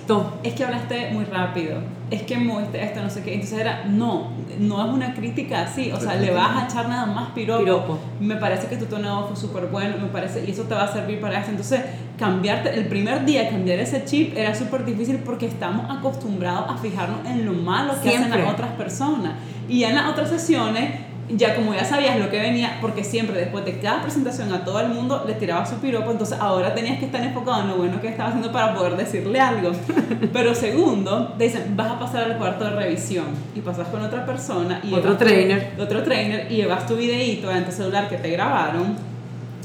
Es que hablaste muy rápido, es que moviste esto, no sé qué. Entonces era, no, no es una crítica así. O sea, le vas a echar nada más piropo. Me parece que tu tono fue súper bueno, me parece, y eso te va a servir para eso. Entonces, cambiarte, el primer día cambiar ese chip era súper difícil porque estamos acostumbrados a fijarnos en lo malo que hacen las otras personas. Y en las otras sesiones ya como ya sabías lo que venía, porque siempre después de cada presentación a todo el mundo le tiraba su piropo, entonces ahora tenías que estar enfocado en lo bueno que estaba haciendo para poder decirle algo. *laughs* Pero segundo, te dicen, vas a pasar al cuarto de revisión y pasas con otra persona y otro trainer, otro trainer y llevas tu videíto en tu celular que te grabaron.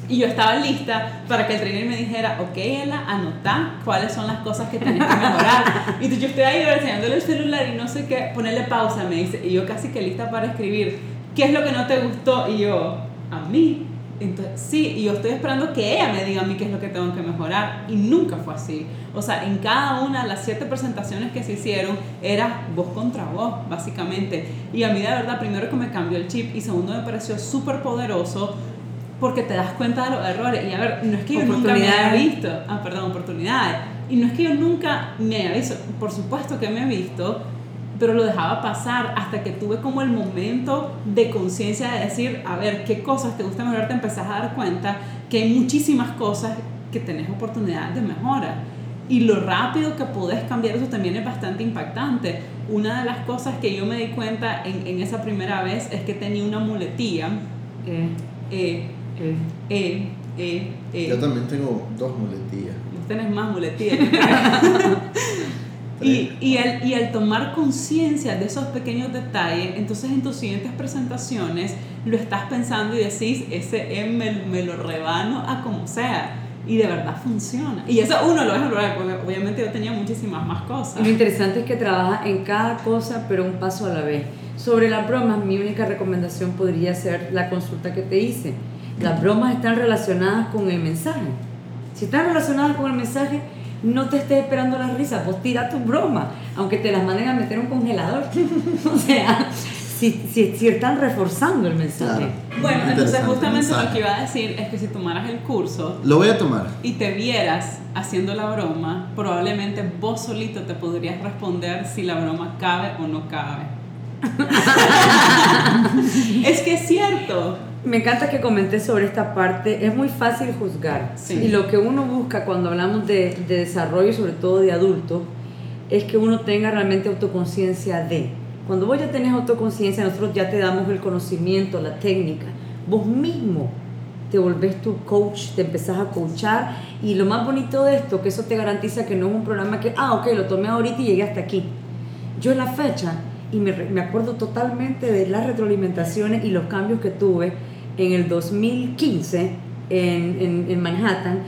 Y yo estaba lista para que el trainer me dijera, ok, Ela, anota cuáles son las cosas que tienes que mejorar. *laughs* y yo estoy ahí enseñándole el celular y no sé qué, ponerle pausa, me dice, y yo casi que lista para escribir ¿qué es lo que no te gustó? Y yo, a mí. Entonces, sí, y yo estoy esperando que ella me diga a mí qué es lo que tengo que mejorar. Y nunca fue así. O sea, en cada una de las siete presentaciones que se hicieron era voz contra voz, básicamente. Y a mí de verdad, primero que me cambió el chip y segundo me pareció súper poderoso porque te das cuenta de los errores. Y a ver, no es que yo nunca me haya visto, ah, perdón, oportunidades. Y no es que yo nunca me haya visto, por supuesto que me he visto, pero lo dejaba pasar hasta que tuve como el momento de conciencia de decir, a ver, qué cosas te gusta mejorar, te empezás a dar cuenta que hay muchísimas cosas que tenés oportunidad de mejora. Y lo rápido que podés cambiar eso también es bastante impactante. Una de las cosas que yo me di cuenta en, en esa primera vez es que tenía una muletilla. Eh, eh, eh, eh, eh, Yo también tengo dos muletillas. Vos tenés más muletillas. *laughs* Y, y, al, y al tomar conciencia de esos pequeños detalles, entonces en tus siguientes presentaciones lo estás pensando y decís, ese M me, me lo rebano a como sea. Y de verdad funciona. Y eso uno lo deja probar, porque obviamente yo tenía muchísimas más cosas. lo interesante es que trabaja en cada cosa, pero un paso a la vez. Sobre las bromas, mi única recomendación podría ser la consulta que te hice. Las bromas están relacionadas con el mensaje. Si están relacionadas con el mensaje, no te estés esperando las risas, vos tira tu broma, aunque te las manden a meter un congelador. *laughs* o sea, si, si, están reforzando el mensaje. Bueno, entonces justamente lo que iba a decir es que si tomaras el curso... Lo voy a tomar. Y te vieras haciendo la broma, probablemente vos solito te podrías responder si la broma cabe o no cabe. *laughs* es que es cierto. Me encanta que comenté sobre esta parte. Es muy fácil juzgar. Y lo que uno busca cuando hablamos de, de desarrollo, sobre todo de adultos, es que uno tenga realmente autoconciencia de. Cuando vos ya tenés autoconciencia, nosotros ya te damos el conocimiento, la técnica. Vos mismo te volvés tu coach, te empezás a coachar. Y lo más bonito de esto, que eso te garantiza que no es un programa que, ah, ok, lo tomé ahorita y llegué hasta aquí. Yo en la fecha, y me, me acuerdo totalmente de las retroalimentaciones y los cambios que tuve, en el 2015 en, en, Manhattan,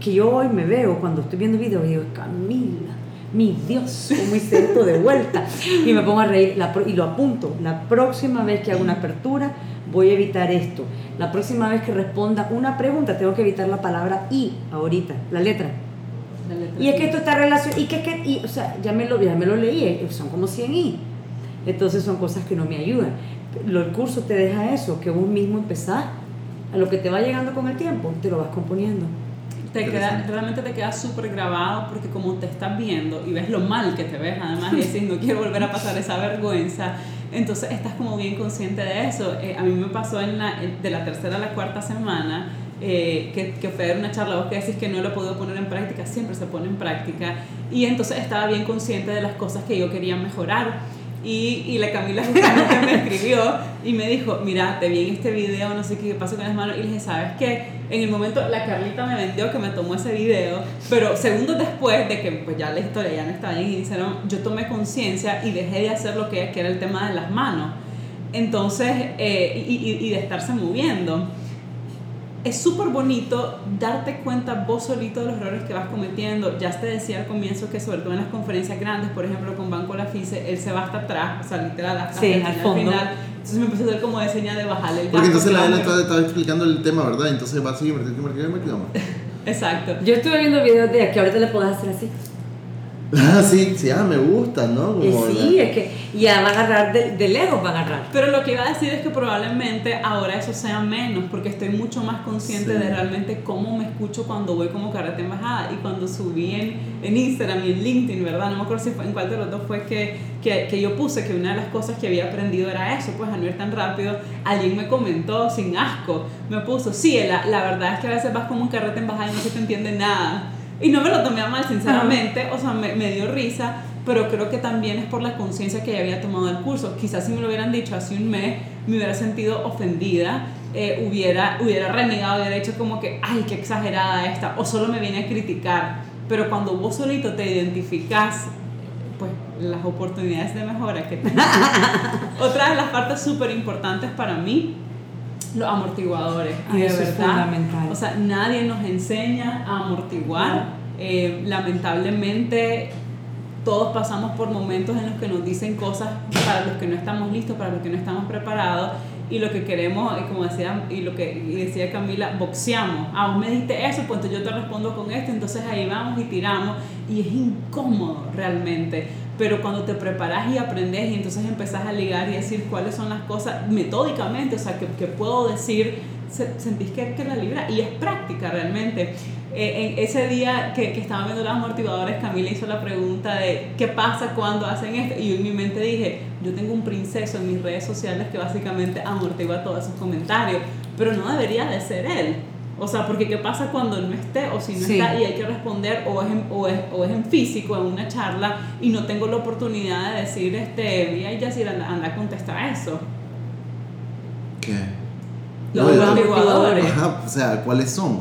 que yo hoy me veo cuando estoy viendo videos y digo, Camila, mi Dios, ¿cómo hice esto de vuelta? Y me pongo a reír y lo apunto. La próxima vez que hago una apertura, voy a evitar esto. La próxima vez que responda una pregunta, tengo que evitar la palabra y ahorita, la letra. Y es que esto está relacionado, y que, que y, o sea, ya me, lo, ya me lo leí, eh, son como 100 i. Entonces son cosas que no me ayudan. El curso te deja eso, que vos mismo empezás a lo que te va llegando con el tiempo, te lo vas componiendo. Te queda, realmente te queda súper grabado porque como te estás viendo y ves lo mal que te ves, además, y decís, no quiero volver a pasar esa vergüenza, entonces estás como bien consciente de eso. Eh, a mí me pasó en la, de la tercera a la cuarta semana, eh, que, que, fue una charla, vos que decís que no lo he podido poner en práctica, siempre se pone en práctica, y entonces estaba bien consciente de las cosas que yo quería mejorar y, y la Camila *laughs* justamente me escribió y me dijo, mira, te vi en este video, no sé qué pasó con las manos. Y le dije, ¿sabes qué? En el momento la Carlita me vendió que me tomó ese video, pero segundos después de que pues ya la historia ya no estaba en Instagram, yo tomé conciencia y dejé de hacer lo que, que era el tema de las manos. Entonces, eh, y, y, y de estarse moviendo es súper bonito darte cuenta vos solito de los errores que vas cometiendo. Ya te decía al comienzo que sobre todo en las conferencias grandes, por ejemplo con Banco La FICE, él se va hasta atrás, o sea, literal hasta sí, el al fondo. final. Entonces me empezó a hacer como de señal de bajarle el Porque entonces la claro. estaba, estaba explicando el tema, ¿verdad? Entonces va así, invertir, invertir, invertir, invertir. Exacto. Yo estuve viendo videos de que ahorita le podés hacer así. *laughs* Ah, sí, sí, ah, me gusta, ¿no? Y Como sí, la- es que ya va a agarrar de, de lejos, va a agarrar. Pero lo que iba a decir es que probablemente ahora eso sea menos, porque estoy mucho más consciente Sí. de realmente cómo me escucho cuando voy como carrete embajada y cuando subí en, en Instagram y en LinkedIn, ¿verdad? No me acuerdo si fue en cuál de los dos fue que, que, que yo puse que una de las cosas que había aprendido era eso, pues a no ir tan rápido. Alguien me comentó sin asco, me puso, sí, la, la verdad es que a veces vas como un carrete embajada y no se te entiende nada. Y no me lo tomé a mal, sinceramente, o sea, me, me dio risa, pero creo que también es por la conciencia que ya había tomado el curso. Quizás si me lo hubieran dicho hace un mes, me hubiera sentido ofendida, eh, hubiera, hubiera renegado, hubiera dicho como que, ay, qué exagerada esta, o solo me viene a criticar. Pero cuando vos solito te identificás, pues las oportunidades de mejora que tenés. *laughs* Otra de las partes súper importantes para mí, los amortiguadores. Y eso es verdad, fundamental. o sea, nadie nos enseña a amortiguar. Eh, lamentablemente, todos pasamos por momentos en los que nos dicen cosas para los que no estamos listos, para los que no estamos preparados. Y lo que queremos, y como decía, y lo que y decía Camila, boxeamos. Ah, vos me dijiste eso, pues entonces yo te respondo con esto, entonces ahí vamos y tiramos. Y es incómodo realmente. Pero cuando te preparas y aprendes y entonces empezás a ligar y decir cuáles son las cosas metódicamente, o sea, que, que puedo decir, se- sentís que, que la libra. Y es práctica realmente. En ese día que, que estaba viendo los amortiguadores, Camila hizo la pregunta de qué pasa cuando hacen esto. Y yo en mi mente dije, yo tengo un princeso en mis redes sociales que básicamente amortigua todos esos comentarios, pero no debería de ser él. O sea, porque qué pasa cuando no esté o si no Sí. está y hay que responder o es, en, o, es, o es en físico, en una charla y no tengo la oportunidad de decir, este, mira, Yacir, anda, anda a contestar eso. ¿Qué? Los No. Ajá, o sea, ¿cuáles son?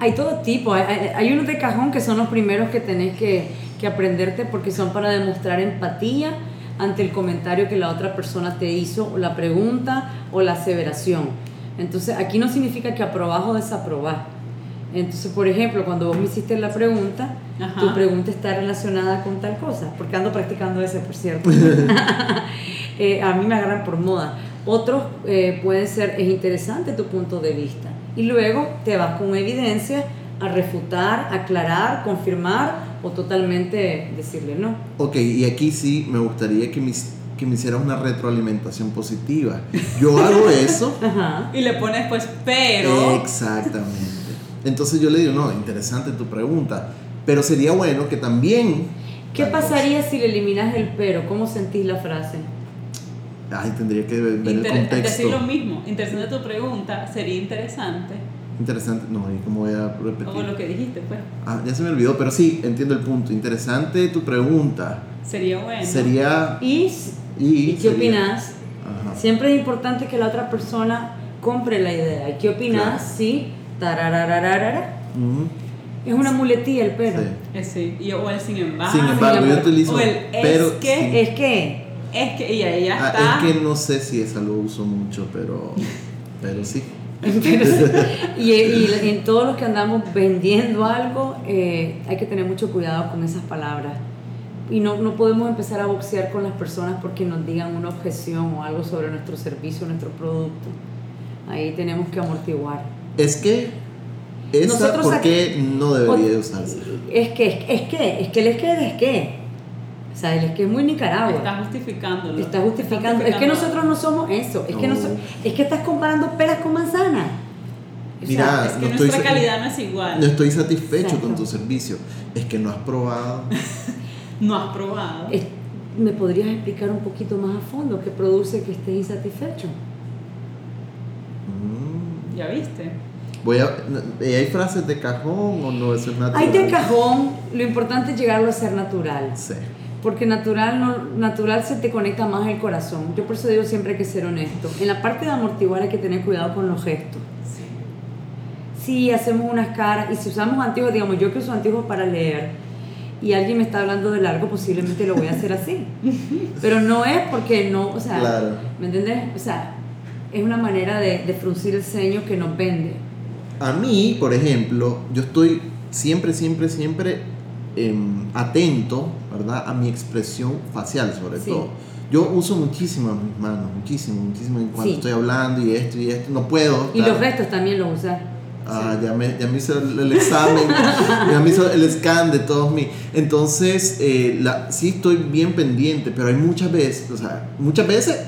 Hay todo tipo, hay, hay- hay unos de cajón que son los primeros que tenés que, que aprenderte porque son para demostrar empatía ante el comentario que la otra persona te hizo, o la pregunta o la aseveración. Entonces, aquí no significa que aprobás o desaprobás. Entonces, por ejemplo, cuando vos me hiciste la pregunta, Ajá. tu pregunta está relacionada con tal cosa, porque ando practicando ese, por cierto. *laughs* Eh, a mí me agarran por moda. Otros eh, pueden ser, es interesante tu punto de vista. Y luego te vas con evidencia a refutar, aclarar, confirmar o totalmente decirle no. Ok, y aquí sí me gustaría que me, que me hicieras una retroalimentación positiva. Yo hago *laughs* eso. Ajá. Y le pones pues, pero... Exactamente. Entonces yo le digo, no, interesante tu pregunta, pero sería bueno que también... ¿Qué pasaría si le eliminas el pero? ¿Cómo sentís la frase? Ay, tendría que ver el contexto. decir lo mismo, interesante tu pregunta, sería interesante, Interesante, no, ¿y cómo voy a repetir? como lo que dijiste, pues, Ah, ya se me olvidó, pero sí, entiendo el punto. Interesante tu pregunta. sería bueno. Sería... ¿Y, ¿Y, ¿y qué opinas? Ajá. Siempre es importante que la otra persona compre la idea. ¿Y qué opinas Claro. si tararararara? Ujú, Es una muletilla el pero. sí. Eh, sí, y, o el sin embargo. Sin embargo, yo utilizo... O el es pero, que- sí. Es que Es que, y ahí ya Ah, está. es que no sé si esa lo uso mucho, pero, pero sí. *laughs* *laughs* y, y en todos los que andamos vendiendo algo, eh, hay que tener mucho cuidado con esas palabras. Y no, no podemos empezar a boxear con las personas porque nos digan una objeción o algo sobre nuestro servicio, nuestro producto. Ahí tenemos que amortiguar. Es que ¿Esa Nosotros por aquí- qué no debería de usarse? Es que, es, es que, es que el es que es que. O sea, el es que es muy Nicaragua. Está justificándolo. Está justificando. Es que nosotros no somos eso. Es, que, No. noso- es que estás comparando peras con manzanas. O sea, Mira, Es que no estoy nuestra sa- calidad no es igual. No estoy satisfecho Exacto. con tu servicio. Es que no has probado. *laughs* No has probado. ¿Me podrías explicar un poquito más a fondo qué produce que estés insatisfecho? Mm. ¿Ya viste? Voy a, ¿y ¿Hay frases de cajón o no? Eso es natural. Hay de cajón, lo importante es llegarlo a ser natural. Sí. Porque natural, no, natural se te conecta más al corazón. Yo por eso digo siempre hay que ser honesto. En la parte de amortiguar hay que tener cuidado con los gestos. Si hacemos unas caras y si usamos antiguos, digamos, yo que uso antiguos para leer y alguien me está hablando de largo, posiblemente lo voy a hacer así. *laughs* Pero no es porque no, o sea, Claro. ¿me entiendes? O sea, es una manera de, de fruncir el ceño que nos vende. A mí, por ejemplo, yo estoy siempre, siempre, siempre em, atento, ¿verdad? A mi expresión facial, sobre Sí. todo. Yo uso muchísimo mis manos, muchísimo, muchísimo. Cuando Sí. estoy hablando y esto y esto, no puedo. Y estar- los gestos también los usas. Ah, ya, me, ya me hizo el, el examen, ya me hizo el scan de todos mis... Entonces, eh, la, sí estoy bien pendiente, pero hay muchas veces, o sea, muchas veces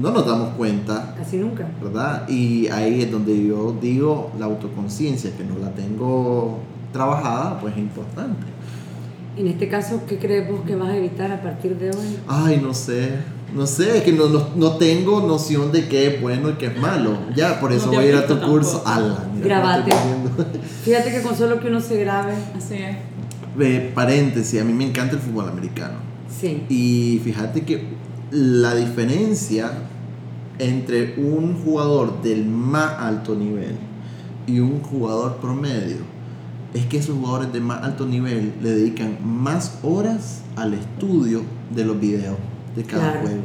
no nos damos cuenta, Casi nunca. ¿verdad? Y ahí es donde yo digo la autoconciencia, que no la tengo trabajada, pues es importante. En este caso, ¿qué crees vos que vas a evitar a partir de hoy? Ay, no sé, no sé, es que no, no, no tengo noción de qué es bueno y qué es malo. Ya, por eso No voy a ir a tu aplico curso. tampoco. Ala, mira, Grabate. *laughs* Fíjate que con solo que uno se grabe, Así es. Eh, paréntesis, a mí me encanta el fútbol americano. sí. Y fíjate que la diferencia entre un jugador del más alto nivel y un jugador promedio es que esos jugadores de más alto nivel le dedican más horas al estudio de los videos de cada Claro. juego.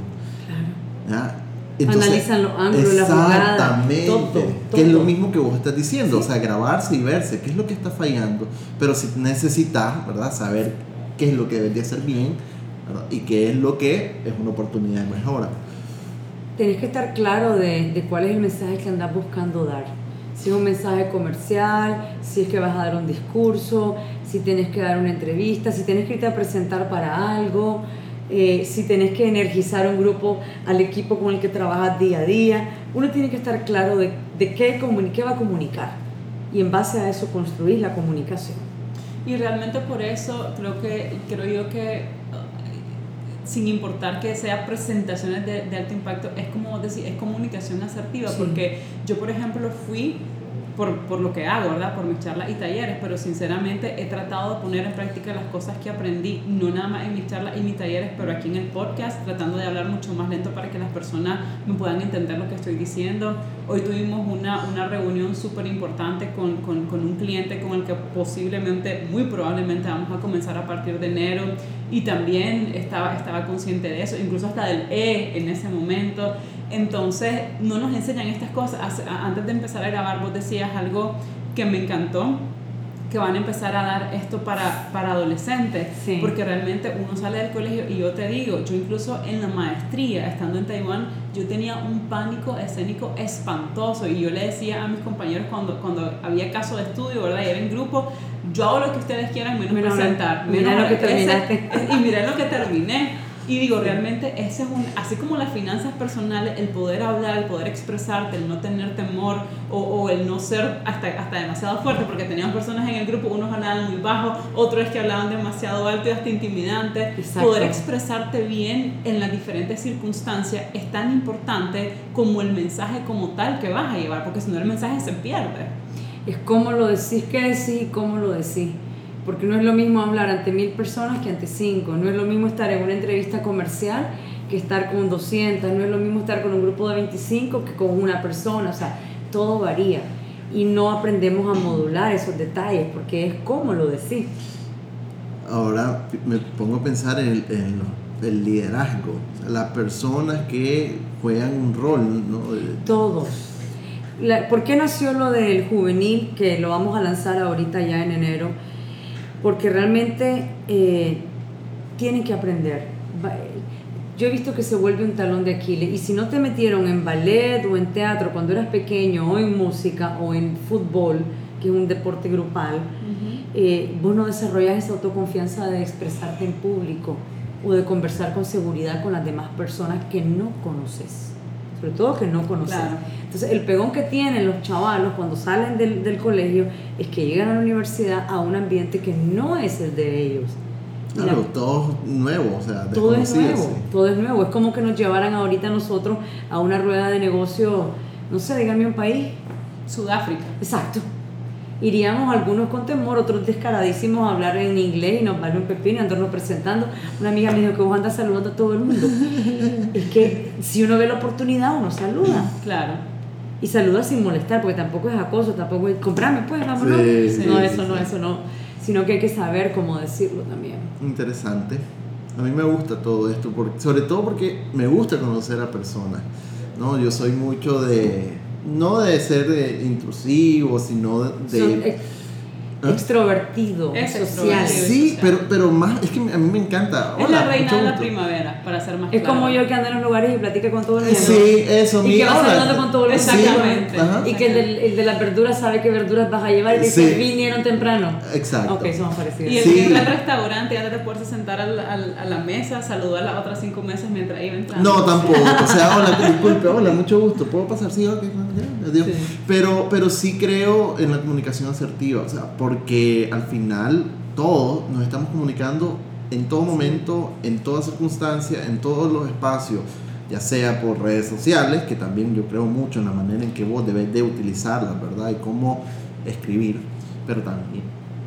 Claro. ¿ya? Analizan los ángulos, la jugada, Exactamente. todo, Que es lo todo. mismo que vos estás diciendo, Sí. o sea, grabarse y verse, qué es lo que está fallando, pero si necesitas, ¿verdad? Saber qué es lo que debería hacer bien ¿verdad? y qué es lo que es una oportunidad de mejora. Tenés que estar claro de, de cuál es el mensaje que andas buscando dar. Si es un mensaje comercial, si es que vas a dar un discurso, si tienes que dar una entrevista, si tienes que irte a presentar para algo, eh, si tenés que energizar un grupo al equipo con el que trabajas día a día. Uno tiene que estar claro de, de qué, qué va a comunicar y en base a eso construir la comunicación. Y realmente por eso creo que creo yo que eh, sin importar que sea presentaciones de, de alto impacto, es como decís, es comunicación asertiva, Sí. porque yo por ejemplo fui por, por lo que hago, ¿verdad? Por mis charlas y talleres, pero sinceramente he tratado de poner en práctica las cosas que aprendí, no nada más en mis charlas y mis talleres, pero aquí en el podcast, tratando de hablar mucho más lento para que las personas me puedan entender lo que estoy diciendo. Hoy tuvimos una, una reunión súper importante con, con, con un cliente con el que posiblemente, muy probablemente vamos a comenzar a partir de enero y también estaba, estaba consciente de eso, incluso hasta del E en ese momento. Entonces, no nos enseñan estas cosas. Antes de empezar a grabar, vos decías algo que me encantó, que van a empezar a dar esto para, para adolescentes, Sí. porque realmente uno sale del colegio y yo te digo, yo incluso en la maestría, estando en Taiwán, yo tenía un pánico escénico espantoso y yo le decía a mis compañeros cuando, cuando había caso de estudio, ¿verdad? Y era en grupo, yo hago lo que ustedes quieran menos Menos presentar. mira menos lo que ese- terminaste. *laughs* y miré lo que terminé. Y digo, realmente ese es un, así como las finanzas personales, el poder hablar, el poder expresarte, el no tener temor o, o el no ser hasta, hasta demasiado fuerte, porque teníamos personas en el grupo, unos hablaban muy bajo, otros que hablaban demasiado alto y hasta intimidante. Exacto. Poder expresarte bien en las diferentes circunstancias es tan importante como el mensaje como tal que vas a llevar, porque si no el mensaje se pierde. Es cómo lo decís, qué decís y cómo lo decís. Porque no es lo mismo hablar ante mil personas que ante cinco. No es lo mismo estar en una entrevista comercial que estar con 200. No es lo mismo estar con un grupo de 25 que con una persona. O sea, todo varía. Y no aprendemos a modular esos detalles porque es cómo lo decís. Ahora me pongo a pensar en el, en el liderazgo, o sea, las personas que juegan un rol, ¿no? Todos. La- ¿Por qué nació lo del juvenil? Que lo vamos a lanzar ahorita ya en enero. Porque realmente eh, tienen que aprender. Yo he visto que se vuelve un talón de Aquiles. Y si no te metieron en ballet o en teatro cuando eras pequeño, o en música o en fútbol, que es un deporte grupal, eh, vos no desarrollas esa autoconfianza de expresarte en público o de conversar con seguridad con las demás personas que no conoces, sobre todo que no conoces. Entonces, el pegón que tienen los chavalos cuando salen del, del colegio es que llegan a la universidad a un ambiente que no es el de ellos Claro, todo es nuevo, o sea, todo es nuevo, todo es nuevo. Es como que nos llevaran ahorita nosotros a una rueda de negocio, no sé, dígame un país. Sudáfrica. Exacto. Iríamos algunos con temor, otros descaradísimos a hablar en inglés y nos vale un pepino y andarnos presentando. Una amiga me dijo que vos andas saludando a todo el mundo. *laughs* es que si uno ve la oportunidad, uno saluda. Claro. Y saluda sin molestar, porque tampoco es acoso, tampoco es comprame, pues, vámonos. no, eso no, eso no sino que hay que saber cómo decirlo también. Interesante. A mí me gusta todo esto, porque, sobre todo porque me gusta conocer a personas. ¿no? Yo soy mucho de, no de ser intrusivo, sino de... extrovertido, social. Sí, pero, pero más, es que a mí me encanta. es la reina de la primavera, para ser más Es como yo que ando en los lugares y platica con todo el mundo. Sí, eso, Y que vas hablando con todo el mundo. Exactamente. Y que el, el, de las verduras sabe qué verduras vas a llevar y dice, sí. vinieron temprano. Exacto. Ok, somos parecidos. Y el que entra al restaurante y antes de poderse sentar a la, a la mesa, saludó a las otras cinco mesas mientras iba entrando. No, tampoco. *laughs* O sea, hola, disculpe, hola, mucho gusto. ¿Puedo pasar? Sí, ok, adiós. Pero, pero sí creo en la comunicación asertiva, o sea, porque al final todos nos estamos comunicando en todo momento, en toda circunstancia, en todos los espacios, ya sea por redes sociales, que también yo creo mucho en la manera en que vos debes de utilizarlas, ¿verdad? Y cómo escribir, pero también,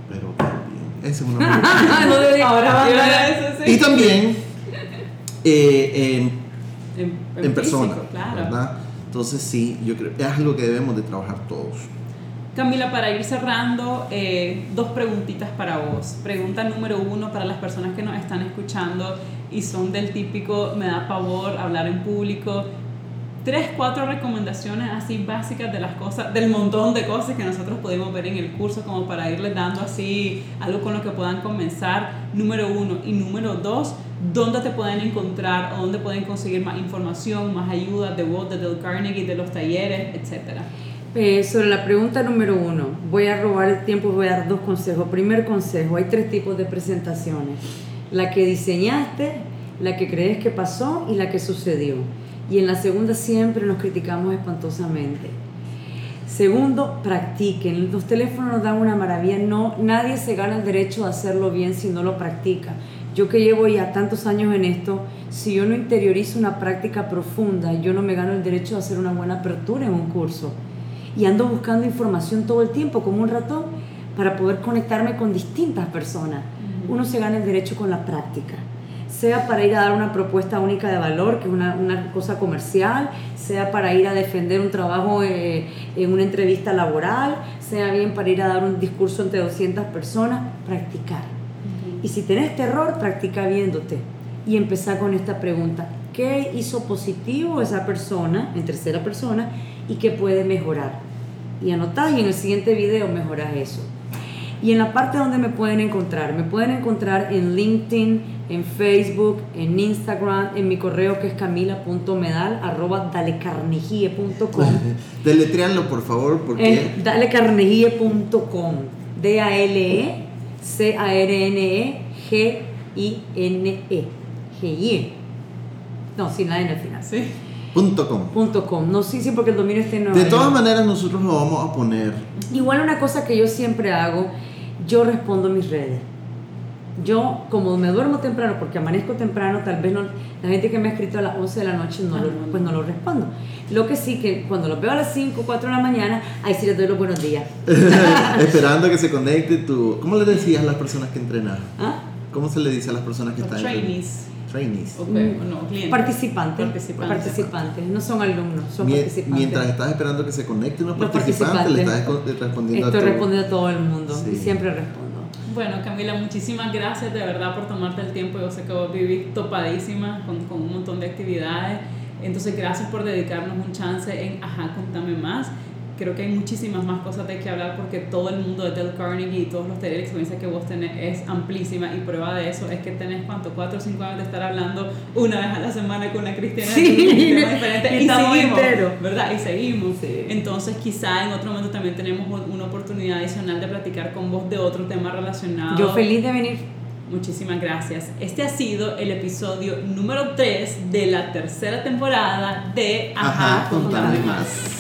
pero también, esa es una *laughs* no Ahora Y también eh, en, en, persona, ¿verdad? Entonces sí, yo creo que es algo que debemos de trabajar todos. Camila, para ir cerrando, eh, dos preguntitas para vos. Pregunta número uno para las personas que nos están escuchando y son del típico, me da pavor hablar en público. Tres, cuatro recomendaciones así básicas de las cosas, del montón de cosas que nosotros pudimos ver en el curso, como para irles dando así algo con lo que puedan comenzar. Número uno. Y número dos, dónde te pueden encontrar o dónde pueden conseguir más información, más ayuda de vos, de Del Carnegie, de los talleres, etcétera. Eh, sobre la pregunta número uno, voy a robar el tiempo y voy a dar dos consejos. Primer consejo, hay tres tipos de presentaciones. La que diseñaste, la que crees que pasó y la que sucedió. Y en la segunda siempre nos criticamos espantosamente. Segundo, practiquen. Los teléfonos nos dan una maravilla. No, nadie se gana el derecho de hacerlo bien si no lo practica. Yo que llevo ya tantos años en esto, si yo no interiorizo una práctica profunda, yo no me gano el derecho de hacer una buena apertura en un curso y ando buscando información todo el tiempo como un ratón para poder conectarme con distintas personas. Uno se gana el derecho con la práctica, sea para ir a dar una propuesta única de valor, que es una, una cosa comercial, sea para ir a defender un trabajo eh, en una entrevista laboral, sea bien para ir a dar un discurso entre 200 personas, practicar. Y si tenés terror, practica viéndote y empezar con esta pregunta. ¿Qué hizo positivo esa persona, en tercera persona, y qué puede mejorar? Y anotás y en el siguiente video mejoras eso. Y en la parte donde me pueden encontrar, me pueden encontrar en LinkedIn, en Facebook, en Instagram, en mi correo que es camila.medal arroba dalecarnegie.com. *laughs* Deletreanlo por favor porque... En dalecarnegie.com. D-A-L-E-C-A-R-N-E-G-I-N-E. G-I-E. No, sin la N al final. Sí. Punto com. Punto com. No, sí, sí, porque el dominio está en De todas maneras, nosotros lo vamos a poner. Igual una cosa que yo siempre hago, yo respondo mis redes. Yo, como me duermo temprano, porque amanezco temprano, tal vez no, la gente que me ha escrito a las 11 de la noche, no lo, pues no lo respondo. Lo que sí, que cuando lo veo a las 5, 4 de la mañana, ahí sí les doy los buenos días. *laughs* Esperando que se conecte tu... ¿Cómo le decías a las personas que entrenan? ¿Ah? ¿Cómo se le dice a las personas que Los están trainees. Trainees. Okay, no, clientes. Participantes, Participantes. participantes. No son alumnos, son Mie- participantes. Mientras estás esperando que se conecten los Los participantes, le estás respondiendo Estoy a todo. respondiendo a todo el mundo Sí. y siempre respondo. Bueno, Camila, muchísimas gracias de verdad por tomarte el tiempo. Yo sé que vos vivís topadísima con, con un montón de actividades. Entonces, gracias por dedicarnos un chance en Ajá, contame más. Creo que hay muchísimas más cosas de que hablar porque todo el mundo de Del Carnegie y todos los talleres experiencia que vos tenés es amplísima y prueba de eso es que tenés cuánto, cuatro o cinco años de estar hablando una vez a la semana con una cristiana sí, y, y seguimos, entero. ¿verdad? Y seguimos. Entonces quizá en otro momento también tenemos una oportunidad adicional de platicar con vos de otro tema relacionado. Yo feliz de venir. Muchísimas gracias. Este ha sido el episodio número 3 de la tercera temporada de Ajá, contame más.